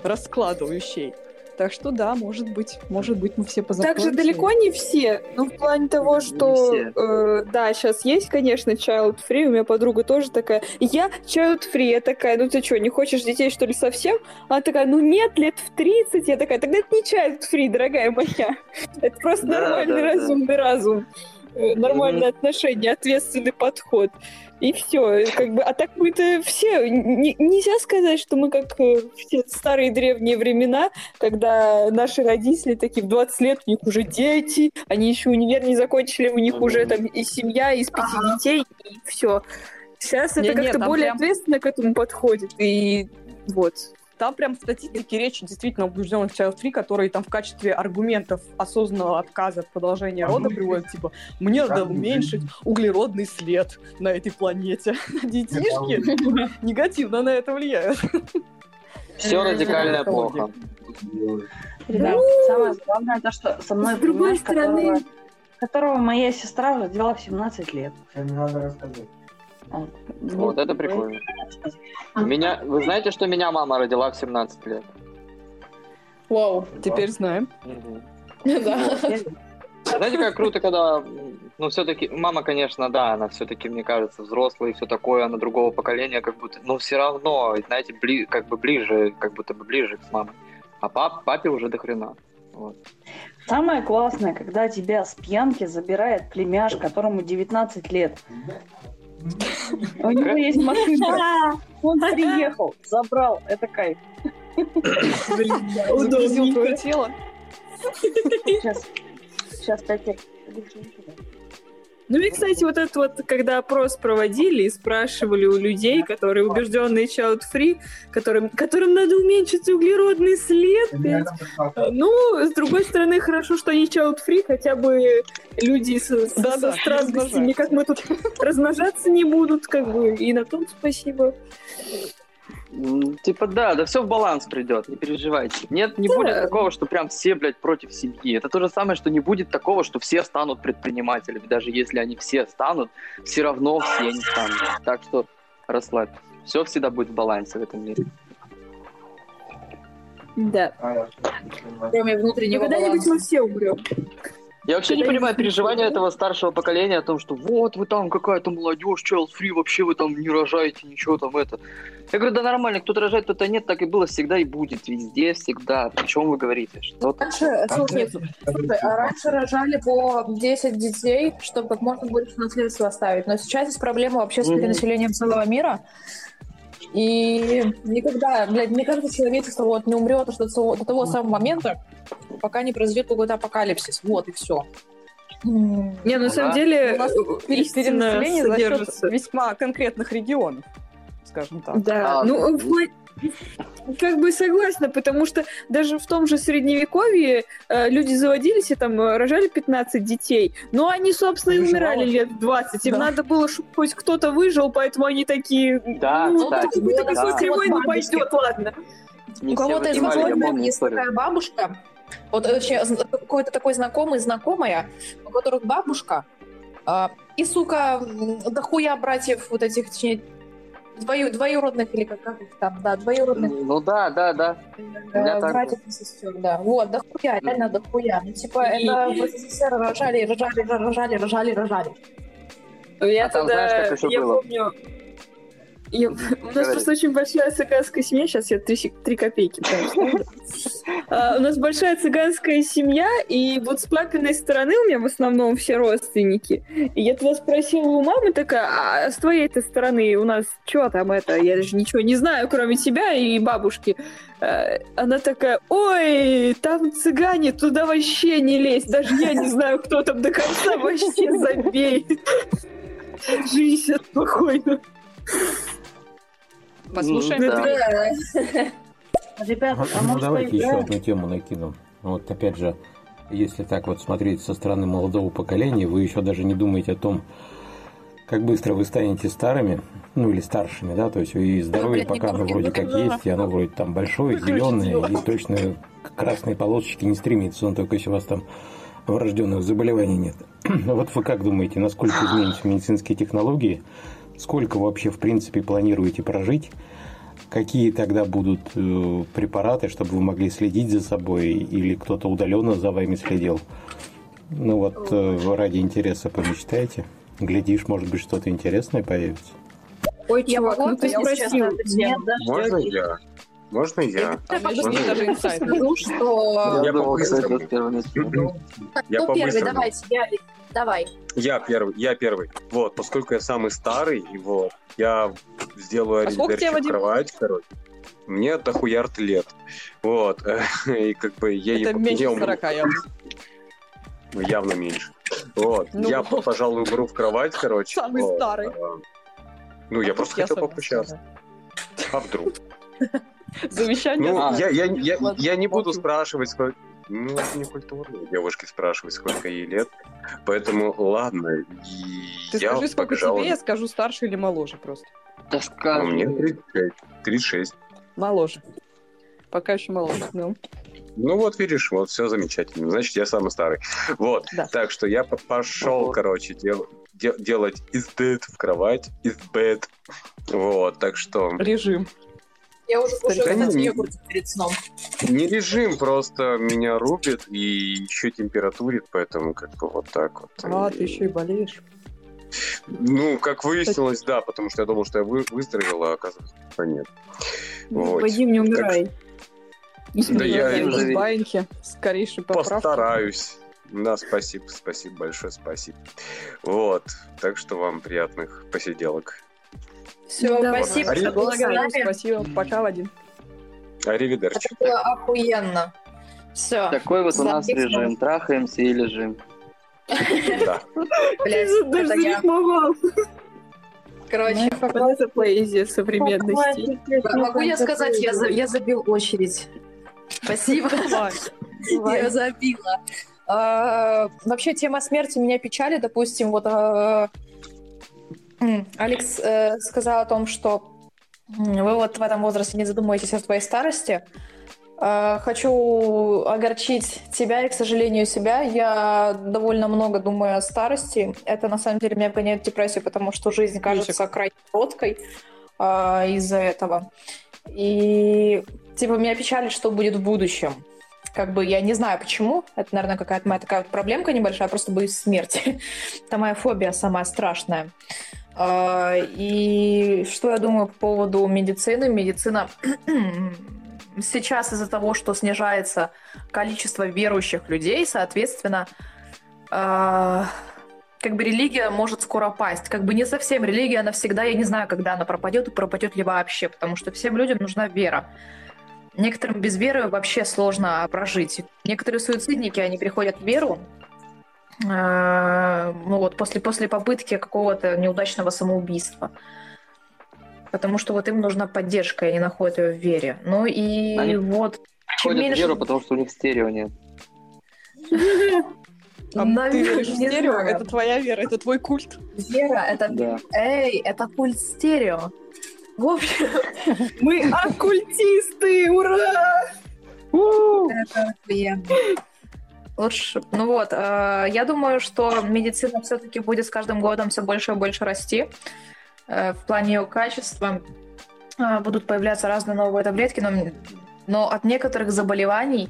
S3: раскладу вещей. Так что да, может быть, может быть, мы все
S2: Так
S3: позакроемся.
S2: же далеко не все. Ну, в плане того,
S1: Не
S2: что, э, да, сейчас есть, конечно, child free. У меня подруга тоже такая. Я child free. Я такая, ну ты что, не хочешь детей, что ли, совсем? Она такая, ну нет, лет в 30. Я такая, тогда это не child free, дорогая моя. Это просто
S1: Да,
S2: нормальный,
S1: да, да.
S2: разумный разум. Э, Нормальное отношение, ответственный подход. И все, как бы, а так мы-то все, н- нельзя сказать, что мы как э, в те старые древние времена, когда наши родители такие в 20 лет, у них уже дети, они еще универ не закончили, у них уже там и семья, из пяти детей, и все. Сейчас это
S3: Не-не,
S2: как-то более
S3: прям-
S2: ответственно к этому подходит, и вот.
S3: Там прям в статистике речь действительно об убежденных child free, которые там в качестве аргументов осознанного отказа от продолжения рода приводят, типа, мне надо уменьшить углеродный след на этой планете. Детишки негативно на это влияют.
S1: Все радикально плохо.
S10: Ребят, самое главное то, что со мной
S2: С другой стороны-
S10: которого моя сестра родила в 17 лет. Он-
S1: Вот это прикольно. Меня, вы знаете, что меня мама родила в 17 лет?
S5: Вау.
S3: Теперь знаем.
S5: Да.
S1: Знаете, как круто, когда, ну, все-таки, мама, конечно, да, она все-таки, мне кажется, взрослая и все такое, она другого поколения, как будто, но все равно, знаете, бли, как бы ближе, как будто бы ближе с мамой. А пап, папе уже до хрена. Вот.
S10: Самое классное, когда тебя с пьянки забирает племяш, которому 19 лет. У него есть машинка. Он приехал, забрал. Это кайф.
S3: Загрузил твое тело.
S10: Сейчас, сейчас, пять лет.
S2: Ну и, кстати, вот это вот, когда опрос проводили и спрашивали у людей, которые убежденные child-free, которым, которым надо уменьшить углеродный след, блядь. ну, с другой стороны, хорошо, что они child-free, хотя бы люди со, со-
S3: Да,
S2: со
S3: да,
S2: странностями, как мы тут размножаться не будут, как бы, и на том спасибо.
S1: Типа, да, да все в баланс придет, не переживайте. Нет, не
S2: Да.
S1: будет такого, что прям все, блядь, против семьи. Это то же самое, что не будет такого, что все станут предпринимателями. Даже если они все станут, все равно все не станут. Так что расслабься. Все всегда будет в балансе в этом мире.
S2: Да.
S5: Кроме внутреннего
S2: Когда-нибудь
S5: баланса.
S2: мы все умрем.
S1: Я вообще не
S2: Когда
S1: понимаю
S2: не
S1: переживания
S2: слышно.
S1: этого старшего поколения о том, что вот вы там какая-то молодежь, child free, вообще вы там не рожаете, ничего там это. Я говорю, да нормально, кто-то рожает, кто-то нет, так и было всегда и будет, везде, всегда. О чем вы говорите? Что
S5: Раньше, слушай, слушай, а раньше рожали по 10 детей, чтобы как можно больше наследства оставить. Но сейчас есть проблема вообще с перенаселением целого мира. И никогда, блядь, мне кажется, человечество вот не умрет до того, до того самого момента, пока не произойдет какой-то апокалипсис. Вот и все.
S2: Не, на самом
S1: Да.
S2: деле,
S3: У нас
S2: э, истина
S3: перенаселение за счет
S2: содержится.
S3: весьма конкретных регионов, скажем так.
S2: Да,
S1: А,
S2: ну, в- как бы согласна, потому что даже в том же средневековье э, люди заводились и там э, рожали 15 детей, но они, собственно, и умирали лет в 20. Им
S3: Да.
S2: надо было, чтобы хоть кто-то выжил, поэтому они такие...
S1: Да,
S2: ну,
S1: кстати,
S2: какой-то
S5: да.
S2: косой кривой, ну пойдет, ладно.
S1: не
S5: У кого-то из знакомых
S1: помню
S5: есть такая бабушка, вот э, зн- какой-то такой знакомый, знакомая, у которых бабушка а, и, сука, дохуя братьев вот этих, точнее, двою, двоюродных или как, как их там, да, двоюродных
S1: Ну да, да, да.
S5: э, братьев и сестер, да. Вот, дохуя, реально дохуя. Ну, типа,
S2: И-
S5: это в СССР рожали, рожали, рожали, рожали, рожали.
S2: Я
S1: А там
S2: тогда,
S1: знаешь, как еще
S2: я
S1: было?
S2: помню... я- У нас просто очень большая цыганская семья. Сейчас я три, три копейки. А, У нас большая цыганская семья, и вот с папиной стороны у меня в основном все родственники. И я тогда спросила у мамы такая, а с твоей-то стороны у нас что там это? Я даже ничего не знаю, кроме тебя и бабушки. А, Она такая, ой, там цыгане, туда вообще не лезь. Даже я не знаю, кто там до конца, вообще забей. Жизнь спокойно.
S3: Послушаем.
S1: Ну, да.
S10: Ребята, а
S11: Ну давайте еще одну тему накину. Вот опять же, если так вот смотреть со стороны молодого поколения, вы еще даже не думаете о том, как быстро вы станете старыми, ну или старшими, да, то есть и здоровье пока оно вроде как
S5: да.
S11: есть, и оно вроде там большое, зеленое, и точно к красной полосочке не стремится, он только если у вас там врожденных заболеваний нет. Вот вы как думаете, насколько изменятся медицинские технологии, сколько вообще в принципе планируете прожить, какие тогда будут э, препараты, чтобы вы могли следить за собой, или кто-то удаленно за вами следил? Ну вот э, ради интереса помечтайте. Глядишь, может быть, что-то интересное появится.
S2: Ой,
S5: Я
S2: чувак,
S5: могу
S2: ну ты спросил.
S5: это тема?
S6: Можно я? Можно я?
S3: А
S6: Можно я?
S3: даже инсайт.
S5: Скажу, что...
S1: Я
S6: Я по-быстрому. Я.
S5: Давайте, я... Давай.
S6: Я первый, я первый. Вот, поскольку я самый старый, и вот, я сделаю
S3: А
S6: кровать, короче. Мне дохуярд лет. Вот. И как бы я
S3: Это
S6: не-
S3: меньше
S6: я умру.
S3: 40 явно.
S6: Ну, явно меньше. Вот.
S3: Ну
S6: я,
S3: вот.
S6: пожалуй, умру в кровать, короче.
S3: Самый
S6: Вот.
S3: старый.
S6: А, Ну, я просто
S3: Я
S6: хотел попрощаться. А вдруг?
S3: Завещание.
S6: Ну,
S1: А.
S6: я, я, я, я не буду спрашивать, сколько... Ну, это не культурно девушки спрашивать, сколько ей лет. Поэтому, ладно.
S3: Ты
S6: я
S3: скажи, сколько
S6: побежал.
S3: тебе, я скажу, старше или моложе просто.
S1: Да скажи.
S6: мне 35, 36.
S3: Моложе. Пока еще моложе. Ну.
S6: Ну вот видишь, вот все замечательно. Значит, я самый старый. Вот.
S3: Да.
S6: Так что я по- пошел,
S1: Ого.
S6: короче, дел- де- делать из bed в кровать, из bed. Вот, так что
S3: Режим.
S5: Я уже слушаю,
S6: Да
S5: кстати,
S6: не-
S5: йогурт перед сном.
S6: не режим, просто меня рубит и еще температурит, поэтому как бы вот так вот.
S3: А,
S6: И-
S3: ты еще и болеешь.
S6: Ну, как выяснилось, да, потому что я думал, что я вы- выздоровел, а оказывается, что нет. Вот.
S2: Вадим, не умирай.
S6: Да я
S1: живи.
S3: баиньки, скорейшей поправки.
S6: постараюсь. Да, спасибо, спасибо большое, спасибо. Вот, так что вам приятных посиделок.
S5: Все,
S2: Давай.
S5: спасибо,
S6: Ари-
S5: что был с
S3: Благодарю,
S5: нами.
S3: спасибо. Пока, Вадим.
S6: Аривидерчи.
S5: Это было охуенно. Все.
S1: Такой вот у нас режим. Трахаемся и лежим.
S6: Да.
S5: Блядь,
S2: даже
S5: это я. Короче,
S2: это поэзия современности.
S5: могу я сказать, я, за- я забил очередь. Спасибо. Я забила. А, Вообще, тема смерти меня печалит. Допустим, вот а, Алекс э, сказал о том, что вы вот в этом возрасте не задумываетесь о своей старости. А, Хочу огорчить тебя и, к сожалению, себя. Я довольно много думаю о старости. Это, на самом деле, меня вгоняет в депрессию, потому что жизнь кажется крайне короткой а, из-за этого. И, типа, меня печалит, что будет в будущем. Как бы я не знаю почему. Это, наверное, какая-то моя такая вот проблемка небольшая. Я просто боюсь смерти. Это моя фобия самая страшная. А, И что я думаю по поводу медицины? Медицина сейчас из-за того, что снижается количество верующих людей, соответственно, а, как бы религия может скоро пасть. Как бы не совсем религия навсегда, я не знаю, когда она пропадет и пропадет ли вообще, потому что всем людям нужна вера. Некоторым без веры вообще сложно прожить. Некоторые суицидники, они приходят в веру, ну вот, после, после попытки какого-то неудачного самоубийства. Потому что вот им нужна поддержка, и они находят ее в вере. Ну и
S1: Они
S5: вот чем
S1: Ходят в
S5: меньше...
S1: веру, потому что у них стерео нет.
S3: А ты веришь в стерео?
S5: знаю.
S3: Это твоя вера, это твой культ.
S5: Вера, это...
S1: Да.
S5: Эй, это культ стерео. В общем,
S2: Мы оккультисты, ура!
S5: это охуенно. Лучше, ну вот, э, я думаю, что медицина все-таки будет с каждым годом все больше и больше расти э, в плане ее качества. Э, будут появляться разные новые таблетки, но, но от некоторых заболеваний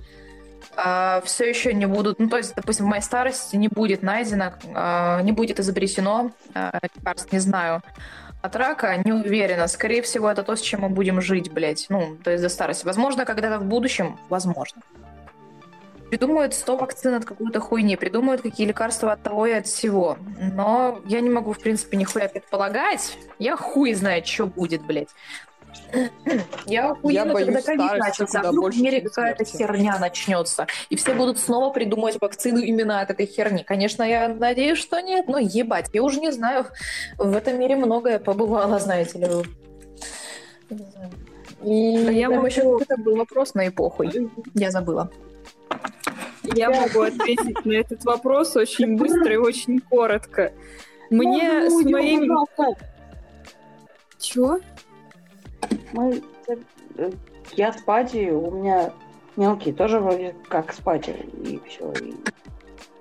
S5: все еще не будут, ну то есть, допустим, в моей старости не будет найдено, э, не будет изобретено э, лекарств, не знаю, от рака, не уверена. Скорее всего, это то, с чем мы будем жить, блядь. Ну, то есть до старости. Возможно, когда-то в будущем, возможно. Придумают 100 вакцин от какой-то хуйни, придумают какие лекарства от того и от всего. Но я не могу, в принципе, нихуя предполагать. Я хуй знает, что будет, блядь. Я охуену,
S3: боюсь
S5: когда ковид начался, а вдруг в мире какая-то херня начнется, и все будут снова придумывать вакцину именно от этой херни. Конечно, я надеюсь, что нет, но ебать, я уже не знаю, в этом мире многое побывало, знаете ли. И
S2: А я могу-
S5: еще был вопрос на эпоху, я забыла.
S2: Я могу ответить на этот вопрос очень быстро и очень коротко. Мне с моим... Чё?
S10: Мы... э, Я спать, и у меня мелкий тоже вроде как спать, и все. И...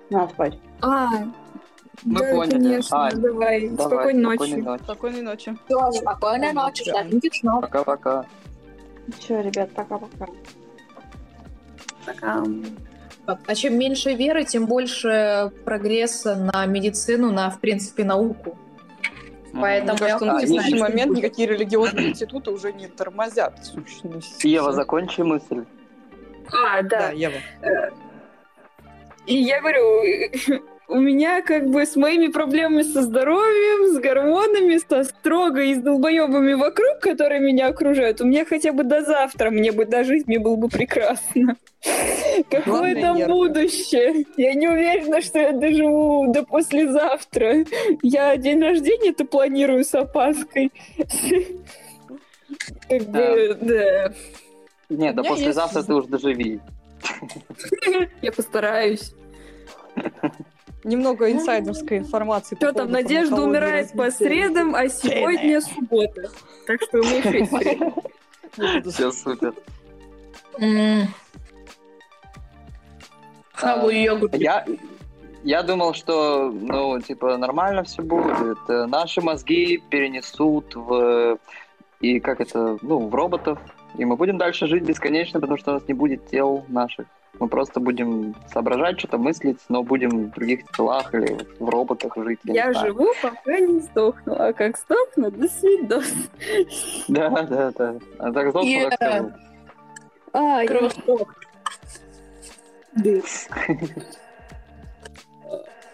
S10: Надо спать.
S2: А,
S1: Мы
S2: да,
S1: поняли.
S2: конечно,
S1: Ань,
S2: давай.
S1: Давай,
S2: Спокойной ночи.
S1: ночи.
S3: Спокойной ночи.
S5: Спокойной ночи, сладких снов.
S1: Пока-пока.
S10: Все, ребят, пока-пока.
S5: А чем меньше веры, тем больше прогресса на медицину, на, в принципе, науку. Поэтому
S3: Мне кажется,
S5: я
S3: на текущий момент никакие религиозные институты уже не тормозят сущность.
S1: Ева, закончи мысль.
S2: А,
S3: Да,
S2: да.
S3: Ева.
S2: И я говорю, у меня как бы с моими проблемами со здоровьем, с гормонами, со строго и с долбоебами вокруг, которые меня окружают, у меня хотя бы до завтра мне бы дожить, мне было бы прекрасно. Какое там будущее? Я не уверена, что я доживу до послезавтра. Я день рождения-то планирую с опаской. Как бы, да.
S1: Нет, да
S3: меня
S1: послезавтра ты уж доживи.
S2: Я постараюсь.
S3: Немного инсайдерской информации. по
S2: Что там, Надежда умирает по средам, а сегодня суббота. Так что меня еще
S1: Все супер.
S5: Хаву йогурт.
S1: Я, я думал, что, ну, типа, нормально все будет. Э, Наши мозги перенесут в... И как это, ну, в роботов. И мы будем дальше жить бесконечно, потому что у нас не будет тел наших. Мы просто будем соображать, что-то мыслить, но будем в других телах или в роботах жить. я
S2: Я живу, пока не сдохну. А как сдохну, до свидос.
S1: Да, да, да. А так сдохну,
S5: Yeah.
S1: как скажу.
S2: А, я...
S5: Кровосток.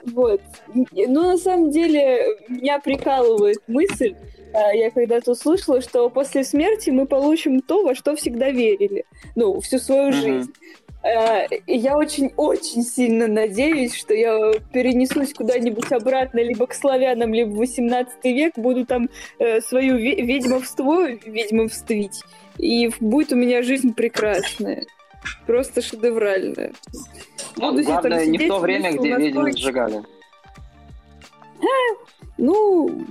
S2: Вот. Ну, на самом деле, меня прикалывает мысль, а, я когда-то услышала, что после смерти мы получим то, во что всегда верили. Ну, всю свою
S1: Мгм.
S2: жизнь. Э, Я очень-очень сильно надеюсь, что я перенесусь куда-нибудь обратно, либо к славянам, либо в 18 век, буду там э, свою ве- ведьмовство ведьмовствить, и будет у меня жизнь прекрасная. Просто шедевральная.
S1: Ну,
S2: Буду себе там
S1: главное, не в то время, где ведьм
S2: настроить.
S1: сжигали.
S2: Ну,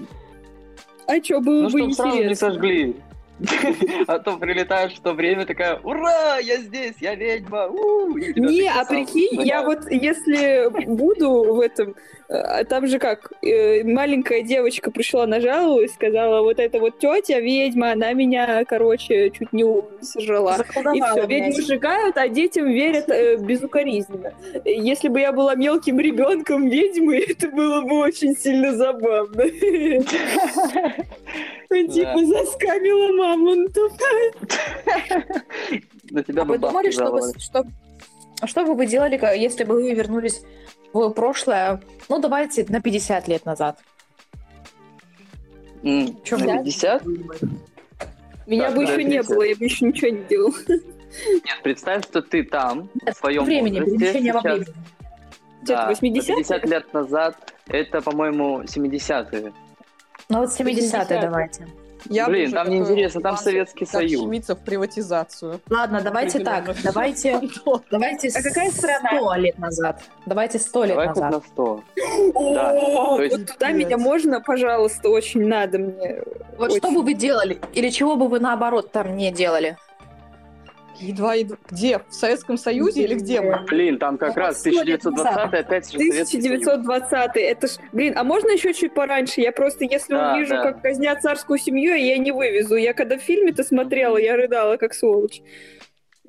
S2: а что, было
S1: Ну,
S2: бы
S1: чтобы сразу не
S2: интересно.
S1: сожгли. А то прилетаешь в то время, такая, ура, я здесь, я ведьма. у!» и тебя
S2: Не, а прикинь, я вот если буду в этом, э, там же как, э, маленькая девочка пришла, нажаловалась, сказала, вот эта вот тетя ведьма, она меня, короче, чуть не сожрала. И все, ведьмы сжигают, а детям верят э, безукоризненно. Если бы я была мелким ребенком ведьмы, это было бы очень сильно забавно. Типа заскамила мамонтов.
S5: А вы думали, что бы, что бы вы делали, если бы вы вернулись в прошлое, ну, давайте на 50 лет назад?
S1: М,
S5: Чё,
S1: на
S5: да?
S1: 50?
S2: Меня
S1: Так,
S2: бы еще не
S1: подождите.
S2: было, я бы еще ничего не делала.
S1: Нет, представь, что ты там, в своем
S5: Времени,
S1: возрасте
S5: перемещение во
S1: сейчас.
S5: времени.
S1: Да,
S2: 80-е?
S1: 50 лет назад, это, по-моему, 70-е.
S5: Ну, вот 70-е
S2: 80-е.
S5: давайте.
S3: Я
S1: Блин, там неинтересно, там Советский Союз.
S3: щемиться в приватизацию.
S5: Ладно, давайте так, давайте, давайте
S2: А какая страна?
S5: 100 лет назад. Давайте 100 лет
S1: Давай
S5: назад.
S1: на 100.
S2: О,
S1: то есть-
S2: вот туда меня можно, пожалуйста, очень надо мне.
S5: Вот
S2: Очень.
S5: что бы вы делали? Или чего бы вы наоборот там не делали?
S3: Едва, едва. Где? В Советском Союзе или где мы?
S1: Блин, там как раз
S5: 100 лет
S1: 1920 опять же Советский Союз.
S2: 1920 это ж, блин, а можно еще чуть пораньше? Я просто, если
S1: Да,
S2: увижу,
S1: да.
S2: как казнят царскую семью, я не вывезу. Я когда в фильме-то смотрела, я рыдала, как сволочь.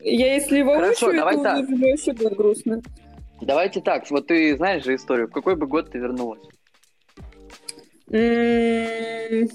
S2: Я если
S1: Хорошо,
S2: воочию
S1: давай
S2: это
S1: так.
S2: увижу, мне вообще будет грустно.
S1: Давайте так, вот ты знаешь же историю, в какой бы год ты вернулась?
S2: М,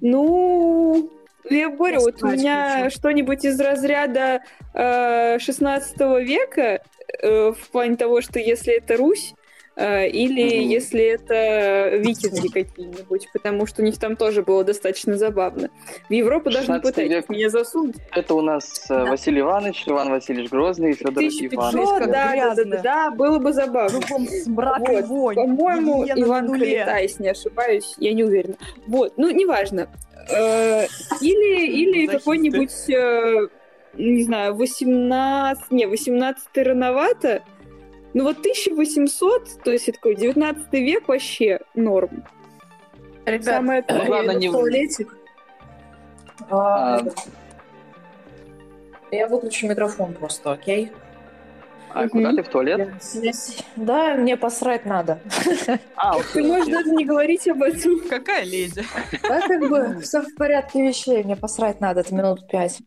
S2: Ну, я говорю, вот у меня что-нибудь из разряда э, 16 века, э, в плане того, что если это Русь, э, или
S1: Мгм.
S2: если это викинги какие-нибудь, потому что у них там тоже было достаточно забавно. В Европу даже не
S1: 16
S2: пытайтесь
S1: век.
S2: меня засунуть.
S1: Это у нас э, Василий Иванович, Иван Васильевич Грозный и Федор
S2: 1500,
S1: Иванович.
S2: да, да, да,
S3: грязно.
S2: да, да, было бы забавно.
S3: Кругом смрак
S2: Вот,
S3: вонь.
S2: По-моему, Иван
S3: нуле.
S2: Калита, если не ошибаюсь, я не уверена. Вот, ну, неважно. Э, Или, или какой-нибудь, э, не знаю, 18... Не, 18 рановато. Ну вот 1800, то есть это такой 19 век вообще норм.
S5: Ребят,
S2: Самое
S1: Ну,
S5: я
S1: не-
S5: в туалетик.
S1: А,
S5: Я выключу микрофон просто, окей?
S1: А куда ты в туалет?
S5: Да, мне посрать надо.
S1: А,
S2: Ты можешь даже не говорить об этом.
S3: Какая леди?
S5: Да, как бы все в порядке вещей, мне посрать надо, это минут пять.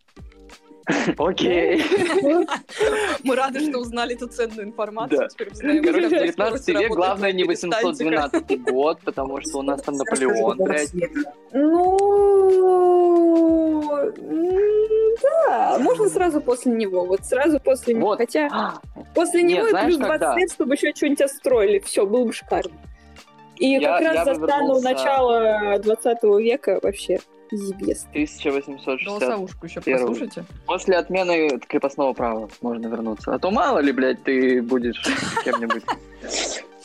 S1: Окей.
S3: Мы рады, что узнали эту ценную информацию.
S1: Да.
S3: Теперь узнаем,
S1: Короче,
S3: что
S1: 19
S3: скорость
S1: век, главное не
S3: на перестаньте.
S1: 812 год, потому что у нас там Наполеон, блядь.
S2: Ну, да, можно сразу после него, вот сразу после него. Хотя после него и плюс 20
S1: когда?
S2: лет, чтобы еще что-нибудь отстроили. Все, было бы шикарно. И
S1: Я-
S2: как
S1: я
S2: раз застану
S1: вернулся-
S2: начало 20 века вообще. Зибес.
S1: 1860.
S3: Голосовушку еще
S1: Первый.
S3: послушайте.
S1: После отмены крепостного права можно вернуться. А то мало ли, блядь, ты будешь кем-нибудь.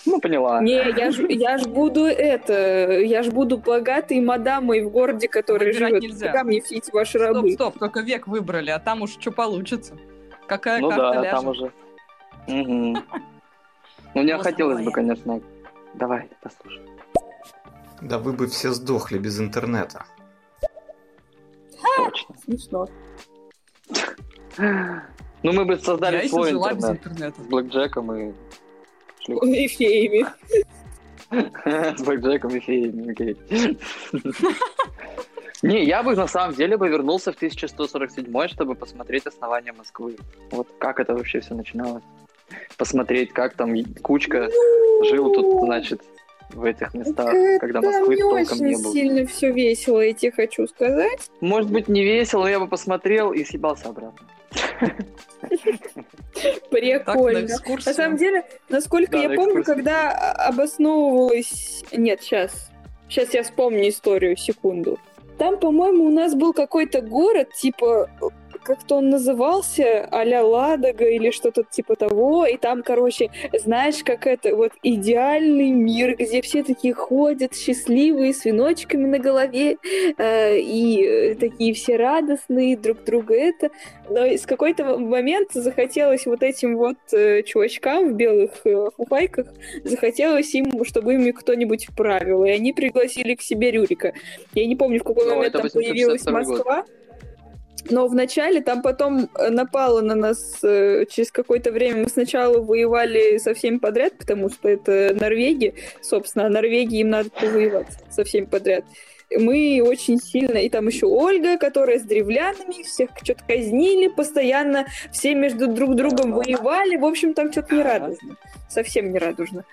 S1: Ну, поняла.
S2: Не, я ж, я ж буду это, я ж буду богатой мадамой в городе, который
S3: Выбирать
S2: живет.
S3: нельзя.
S2: Куда мне эти ваши
S3: Стоп,
S2: рабы?
S3: стоп, только век выбрали, а там уж что получится. Какая
S1: Ну
S3: карта
S1: да,
S3: ляжет.
S1: там уже. Мгм. Ну, мне хотелось бы, конечно. Давай, послушай.
S4: Да вы бы все сдохли без интернета.
S1: Точно.
S2: Смешно.
S1: Ну, мы бы создали
S3: Я
S1: свой
S3: жила без
S1: интернет.
S3: интернета.
S1: С блэкджеком и...
S2: И феями.
S1: С блэкджеком и феями, окей. Не, я бы на самом деле бы вернулся в 1147 чтобы посмотреть основание Москвы. Вот как это вообще все начиналось. Посмотреть, как там Кучка жил тут, значит, в этих местах, когда
S2: Там
S1: Москвы
S2: не
S1: толком не
S2: очень
S1: было.
S2: сильно все весело, я тебе хочу сказать.
S1: Может быть, не весело, но я бы посмотрел и съебался обратно.
S3: Так, на
S2: Прикольно. На самом деле, насколько
S1: Да,
S2: я
S1: на
S2: помню, когда обосновывалась... Нет, сейчас. Сейчас я вспомню историю, секунду. Там, по-моему, у нас был какой-то город, типа как-то он назывался, а-ля Ладога или что-то типа того, и там, короче, знаешь, как это, вот идеальный мир, где все такие ходят счастливые, с веночками на голове, э, и э, такие все радостные, друг друга это. Но с какой-то момент захотелось вот этим вот э, чувачкам в белых э, фуфайках, захотелось им, чтобы ими кто-нибудь правил, и они пригласили к себе Рюрика. Я не помню, в какой
S1: Ну,
S2: момент там появилась
S1: 862 год.
S2: Но вначале там потом э, напало на нас э, через какое-то время. Мы сначала воевали со всеми подряд, потому что это Норвегия, собственно, а Норвегии им надо повоевать со всеми подряд. Мы очень сильно, и там еще Ольга, которая с древлянами, всех что-то казнили, постоянно все между друг другом воевали. В общем, там что-то не радужно. Совсем не радужно.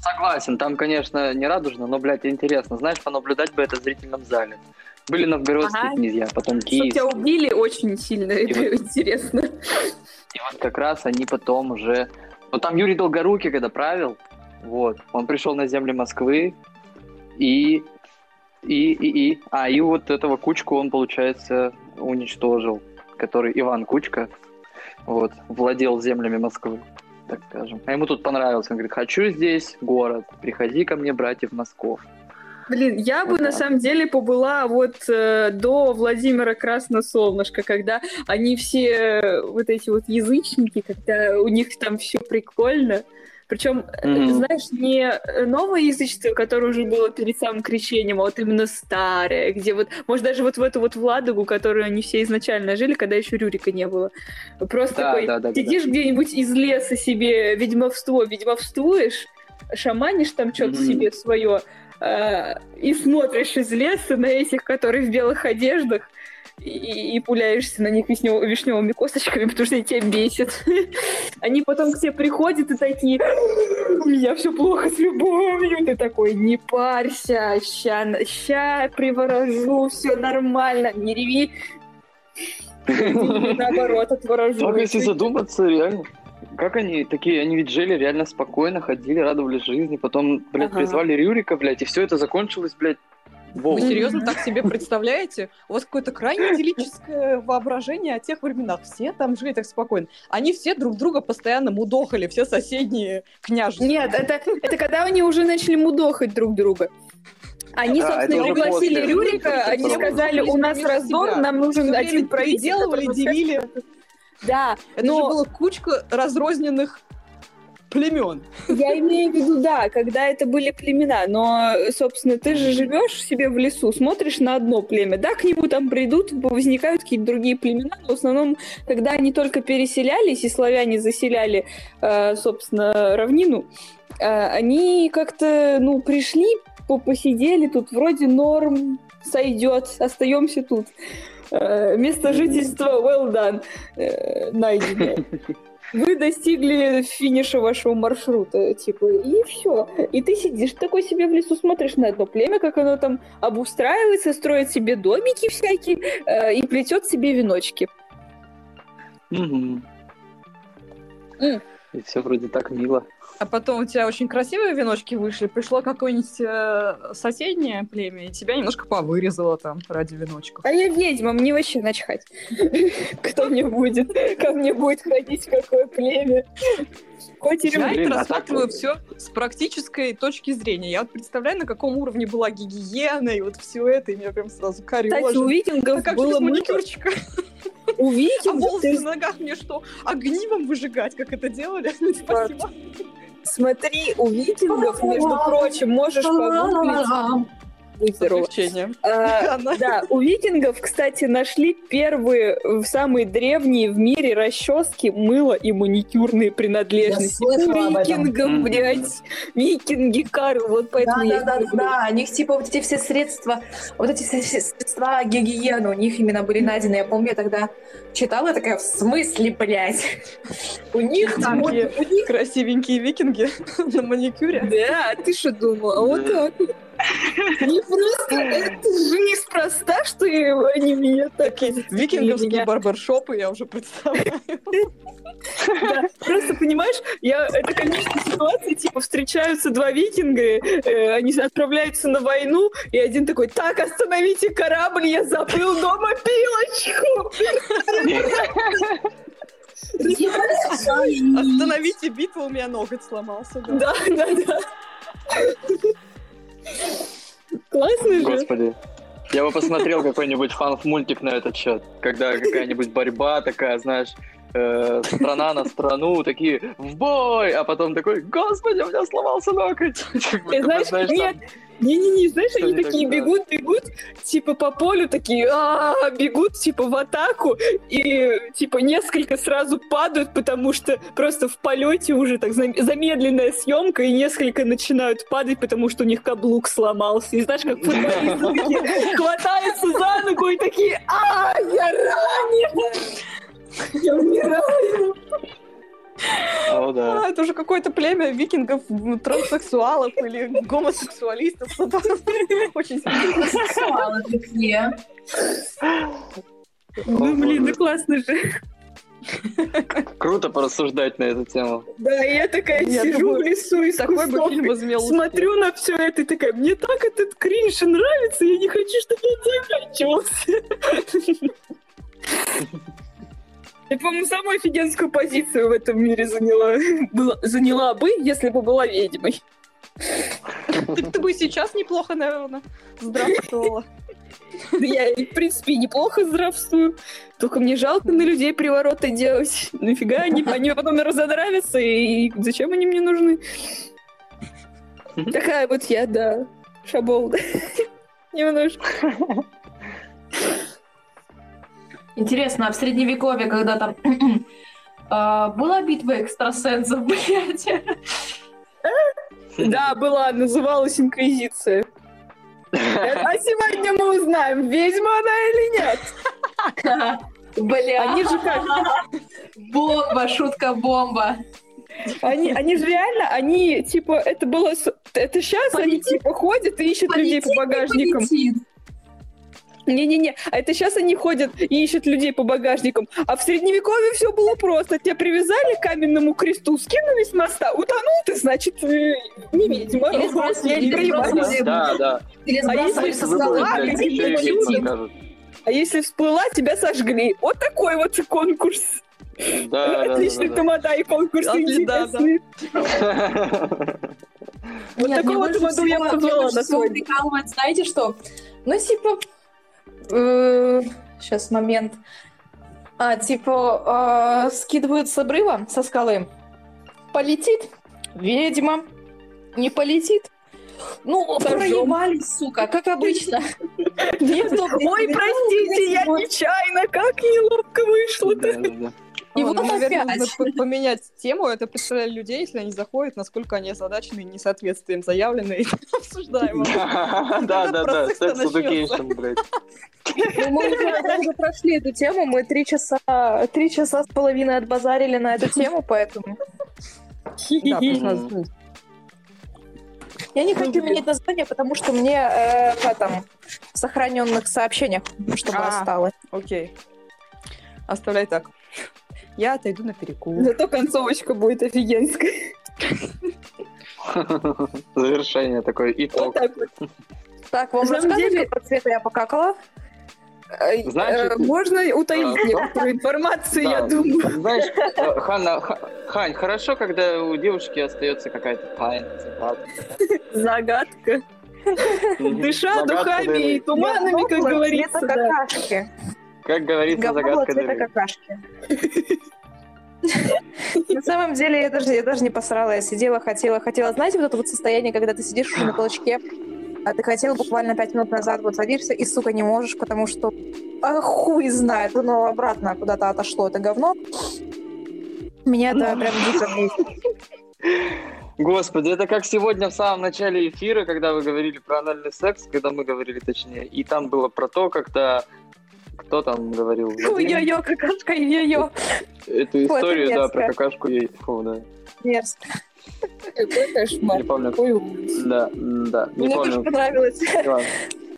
S1: Согласен, там, конечно, не радужно, но, блядь, интересно. Знаешь, понаблюдать бы это в зрительном зале. Были новгородские
S2: Ага.
S1: князья, потом киевские.
S2: тебя убили, очень сильно
S1: И
S2: это
S1: вот-
S2: интересно.
S1: И вот как раз они потом уже... Ну, там Юрий Долгорукий, когда правил, вот, он пришел на земли Москвы, и... И, и, и... А, и вот этого Кучку он, получается, уничтожил, который Иван Кучка, вот, владел землями Москвы, так скажем. А ему тут понравилось, он говорит, хочу здесь город, приходи ко мне, братьев Москов.
S2: Блин, я бы на самом деле побыла вот э, до Владимира Красносолнышко, когда они все э, вот эти вот язычники, когда у них там все прикольно. Причем, э,
S1: Мгм.
S2: знаешь, не новое язычество, которое уже было перед самым крещением, а вот именно старое, где вот, может, даже вот в эту вот Владогу, которую они все изначально жили, когда еще Рюрика не было. Просто
S1: Да,
S2: такой,
S1: да, да, да,
S2: сидишь где-нибудь из леса себе ведьмовство, ведьмовствуешь, шаманишь там что-то
S1: Мгм.
S2: себе свое, э, и смотришь из леса на этих, которые в белых одеждах, и, и пуляешься на них вишнев- вишневыми косточками, потому что они тебя бесят. Они потом к тебе приходят и такие, у меня все плохо с любовью. Ты такой, не парься, ща, ща приворожу, все нормально, не реви. Наоборот, отворожу.
S1: Так, если задуматься, реально. Как они такие, они ведь жили реально спокойно, ходили, радовались жизни, потом, блядь,
S2: Ага.
S1: призвали Рюрика, блядь, и все это закончилось, блядь, Вов.
S3: Вы серьезно так себе представляете? У вас какое-то крайне идиллическое воображение о тех временах. Все там жили так спокойно. Они все друг друга постоянно мудохали, все соседние княжества.
S2: Нет, это, это когда они уже начали мудохать друг друга. Они,
S1: Да,
S2: собственно, пригласили
S1: после.
S2: Рюрика, они сказали, у нас раздор, нам нужен один правитель.
S3: переделывали,
S2: который
S3: делили.
S2: Да,
S3: Это
S2: но
S3: же была кучка разрозненных племен.
S2: я имею в виду, да, когда это были племена, но, собственно, ты же живешь себе в лесу, смотришь на одно племя, да, к нему там придут, возникают какие-то другие племена, но в основном, когда они только переселялись, и славяне заселяли, э, собственно, равнину, э, они как-то, ну, пришли, по- посидели, тут вроде норм, сойдет, остаемся тут. Э, Место жительства well done, э, найдено. Вы достигли финиша вашего маршрута, типа, и все. И ты сидишь такой себе в лесу, смотришь на одно племя, как оно там обустраивается, строит себе домики всякие э, и плетет себе веночки. М.
S1: И все вроде так мило.
S3: А потом у тебя очень красивые веночки вышли, пришло какое-нибудь э, соседнее племя, и тебя немножко повырезало там ради веночков.
S2: А я ведьма, мне вообще начхать. Кто мне будет, ко мне будет ходить, какое племя. Хоть
S3: Я это рассматриваю
S1: вот-
S3: все с практической точки зрения. Я вот представляю, на каком уровне была гигиена, и вот все это, и меня прям сразу корежит.
S2: Кстати, у викингов
S3: как
S2: было
S3: маникюрчика?
S2: У
S3: А
S2: викингов,
S3: волосы
S2: ты
S3: на ногах мне что, огнивом выжигать, как это делали? Ну, Спасибо.
S2: смотри, у викингов, между прочим, можешь погуглить. Будь здорова. А, Да, у викингов, кстати, нашли первые, в самые древние в мире расчески, мыло и маникюрные принадлежности.
S5: Я этом.
S2: Викингов, блядь, викинги, Карл, вот поэтому я
S5: Да, да, да, да, у них типа вот эти все средства, вот эти все средства гигиены у них именно были найдены. Я помню, я тогда читала, я такая, в смысле, блядь? У них там, вот,
S3: Такие
S5: у них
S3: красивенькие викинги на маникюре.
S2: Да, а ты что думала? Вот
S1: Да.
S2: так. Не просто, это же неспроста, что они меня так...
S3: Викинговские барбершопы я уже представляю.
S2: Да, Просто, понимаешь, я, это комичная ситуация, типа, встречаются два викинга, э, они отправляются на войну, и один такой, так, остановите корабль, я забыл дома пилочку.
S3: Остановите битву, у меня ноготь сломался.
S2: Да, да, да. Классно же.
S1: Господи. Я бы посмотрел какой-нибудь фан-мультик на этот счет, когда какая-нибудь борьба такая, знаешь, э, страна на страну, такие в бой, а потом такой, господи, у меня сломался
S2: И
S1: бы,
S2: знаешь, нет, не-не-не, знаешь,
S1: Что
S2: они такие
S1: так,
S2: бегут, бегут, типа по полю такие, «А-а-а», бегут, типа в атаку, и типа несколько сразу падают, потому что просто в полете уже так зам- замедленная съемка, и несколько начинают падать, потому что у них каблук сломался. И знаешь, как футболисты хватаются за ногу и такие, а я ранен! Я умираю!
S1: О, да.
S3: А, это уже какое-то племя викингов, транссексуалов или гомосексуалистов. Что-то очень
S5: Сексуалы такие.
S2: Ну, блин, ну классно же.
S1: Круто порассуждать на эту тему.
S2: Да, и я такая
S3: Я
S2: сижу
S3: думаю,
S2: в лесу
S3: фильм возмел успех.
S2: смотрю на все это и такая, мне так этот кринж нравится, я не хочу, чтобы он заканчивался. Я, по-моему, самую офигенскую позицию в этом мире заняла, была- заняла бы, если бы была ведьмой.
S3: Ты, ты бы сейчас неплохо, наверное, здравствовала.
S2: Я, в принципе, неплохо здравствую. Только мне жалко на людей привороты делать. Нафига они, они потом разонравятся, и зачем они мне нужны? Такая вот я, да. Шабол, да. Немножко.
S5: Интересно, а в средневековье, когда там а, была битва экстрасенсов, блядь?
S2: Да, была, называлась Инквизиция. А сегодня мы узнаем, ведьма она или нет.
S5: Бля.
S2: Они же как?
S5: Бомба, шутка-бомба.
S2: Они, они же реально, они, типа, это было... Это сейчас они, типа, ходят и ищут людей по
S5: Полетит, не
S2: багажникам.
S5: полетит.
S2: Не-не-не, а это сейчас они ходят и ищут людей по багажникам. А в средневековье все было просто. Тебя привязали к каменному кресту, скинули с моста, утонул ты, значит, э, не ведьма.
S5: Или сбросили, сбросили.
S1: Да, да.
S5: Или
S2: А если
S5: сбрасывали со
S1: скажут.
S2: А если всплыла, тебя сожгли. Вот такой вот конкурс.
S1: Да, да, да,
S2: Отличный
S1: да,
S2: тамада и конкурс интересный.
S1: да.
S2: Вот такого тамаду я позвала на свой.
S5: знаете что? Ну, типа... Сейчас, момент. А, типа, э, скидывают с обрыва, со скалы. Полетит ведьма. Не полетит. Ну,
S2: Сожжём.
S5: проебались, сука, как обычно.
S2: Ой, простите, я нечаянно, как неловко вышло-то.
S5: И вот
S3: ну, наверное,
S5: опять.
S3: нужно поменять тему. Это представляю людей, если они заходят, насколько они озадачены несоответствием заявленной обсуждаемого.
S1: Да, да, да, секс education, блядь.
S5: Ну, мы уже, прошли эту тему, мы три часа, три часа с половиной отбазарили на эту тему, поэтому...
S3: Просто
S5: Я не хочу менять название, потому что мне э, в этом в сохраненных сообщениях, чтобы
S3: А.
S5: осталось.
S3: Окей. Оставляй так. Я отойду на перекур.
S2: Зато концовочка будет офигенская.
S1: Завершение такое,
S2: Вот
S1: итог.
S2: так вот.
S5: Так, вам рассказывали, про цвета я покакала?
S2: Э,
S1: Значит,
S2: э, Можно утаить
S1: а,
S2: некоторую информацию, я думаю.
S1: Знаешь, э, Ханна, Ха- Хань, хорошо, когда у девушки остается какая-то тайна, загадка.
S2: Загадка. Дыша
S1: Загадка
S2: духами и туманами, как говорится.
S5: Цвета
S2: да.
S5: какашки.
S1: Как говорится,
S5: Говно
S1: загадка
S5: цвета какашки. На самом деле, я даже, я даже не посрала. Я сидела, хотела, хотела. Знаете, вот это вот состояние, когда ты сидишь уже на толчке, а ты хотела буквально пять минут назад, вот садишься и, сука, не можешь, потому что а хуй знает, оно обратно куда-то отошло, это говно. Меня это прям дико.
S1: Господи, это как сегодня в самом начале эфира, когда вы говорили про анальный секс, когда мы говорили точнее, и там было про то, когда кто там говорил?
S5: Ой-ой-ой, какашка, ой-ой-ой.
S1: Эту историю, да, про какашку ей. Фу, да.
S5: Мерзко.
S2: Какой кошмар.
S1: Не помню.
S2: Какой.
S1: Да, да, не
S5: Мне тоже
S1: помню.
S5: понравилось.
S1: Ладно.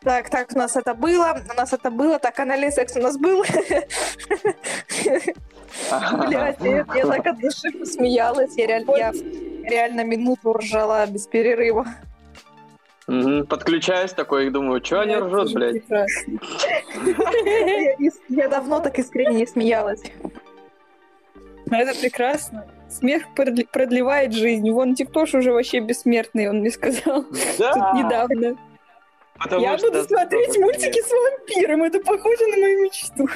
S5: Так, так, у нас это было, у нас это было, так, анальный секс у нас был. Блядь, я, я так от души посмеялась, я реально, я реально минуту ржала без перерыва.
S1: Подключаюсь такой и думаю, что они ржут, блядь?
S5: Я, давно так искренне не смеялась.
S2: Ну, Это прекрасно. Смех продлевает жизнь. Вон Тиктош уже вообще бессмертный, он мне сказал
S1: Да.
S2: тут недавно.
S1: Потому
S2: Я буду смотреть мультики с вампиром, это похоже на мою мечту.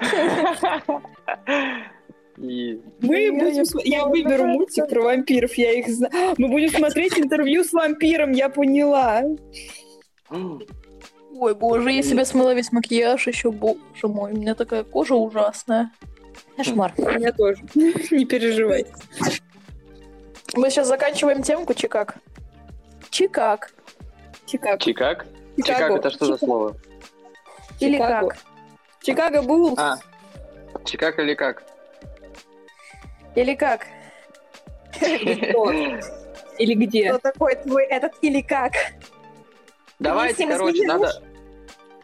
S1: И...
S2: Мы
S5: Я
S2: будем... Я
S5: знаю,
S2: выберу мультик про вампиров, я их знаю. Мы будем смотреть интервью с вампиром, я поняла.
S5: Ой, боже, я себе смыла весь макияж еще, боже мой, у меня такая кожа ужасная. Кошмар.
S2: У меня тоже. Не переживай.
S5: Мы сейчас заканчиваем темку, чикак. Чикак.
S2: Чикаго.
S1: Чикаг?
S2: Чикаго.
S1: Чикаг это что за слово?
S5: Или
S2: Чикаго.
S5: как?
S2: Чикаго Буллс.
S1: А, Чикаг или как?
S5: Или как?
S2: Или где?
S5: Кто такой твой этот или как?
S1: Давайте, короче, надо...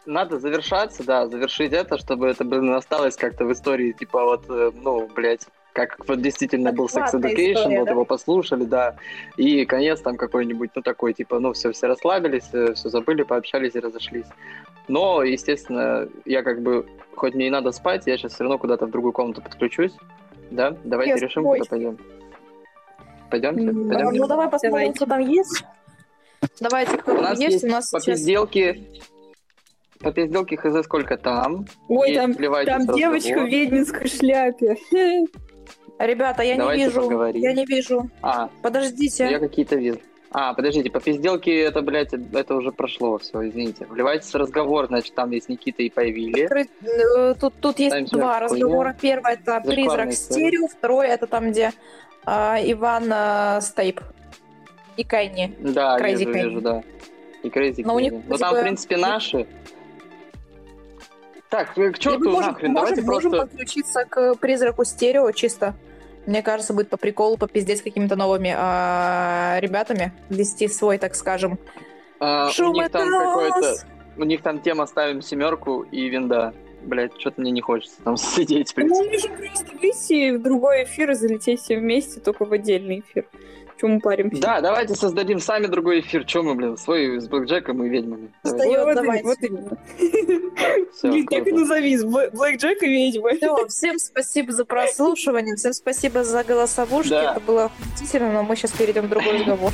S1: Надо завершаться, да, завершить это, чтобы это, блин, осталось как-то в истории, типа вот, э, ну, блядь, как вот действительно был Sex Education,
S5: история,
S1: вот
S5: да?
S1: его послушали, да, и конец там какой-нибудь, ну, такой, типа, ну, все, все расслабились, все забыли, пообщались и разошлись. Но, естественно, я как бы, хоть мне и надо спать, я сейчас все равно куда-то в другую комнату подключусь, да, давайте
S5: Я с
S1: решим, куда пойдем. Пойдемте? Пойдемте?
S5: Ну давай посмотрим,
S2: Давайте.
S5: кто там есть. Давайте, кто
S1: У нас
S5: есть.
S1: есть
S5: У нас сейчас...
S1: попизделки, попизделки хз сколько там.
S2: Ой,
S1: Есть,
S2: там, там девочка в ведьминской шляпе.
S5: Ребята, я
S1: Давайте
S5: не вижу.
S1: поговорим.
S5: Я не вижу.
S1: А,
S5: Подождите.
S1: я какие-то вижу. А, подождите, по пизделке это, блядь, это уже прошло, все, извините. Вливайтесь в разговор, значит, там есть Никита и Появили.
S5: Э, Тут, тут есть
S1: Ставим
S5: два разговора. Первый это призрак стерео, второй это там, где а, Иван а, Стейп и Кайни.
S1: Да,
S5: Crazy
S1: вижу,
S5: Candy.
S1: вижу, да. И Crazy
S5: Но у них.
S1: Ну там,
S5: бы-
S1: в принципе, наши. Так, э, к черту
S5: можем,
S1: нахрен,
S5: можем-
S1: давайте
S5: можем
S1: просто...
S5: подключиться к призраку стерео чисто. Мне кажется, будет по приколу попиздеть с какими-то новыми а, ребятами, вести свой, так скажем.
S1: а, у
S5: Шум
S1: них там какой-то... У них там тема ставим семерку и винда. Блять, что-то мне не хочется там сидеть, в
S2: Мы можем просто выйти в другой эфир и залететь все вместе, только в отдельный эфир. Чем мы паримся?
S1: Да, давайте создадим сами другой эфир. Чем мы, блин, свой с Блэкджеком и ведьмами.
S5: Встаёт,
S2: Вот,
S5: давайте.
S2: вот именно. Блин, так и назови, Блэ- Блэк Джек и ведьма.
S5: Всё, всем спасибо за прослушивание, всем спасибо за голосовушки.
S1: Да.
S5: Это было охуительно, но мы сейчас перейдем в другой разговор.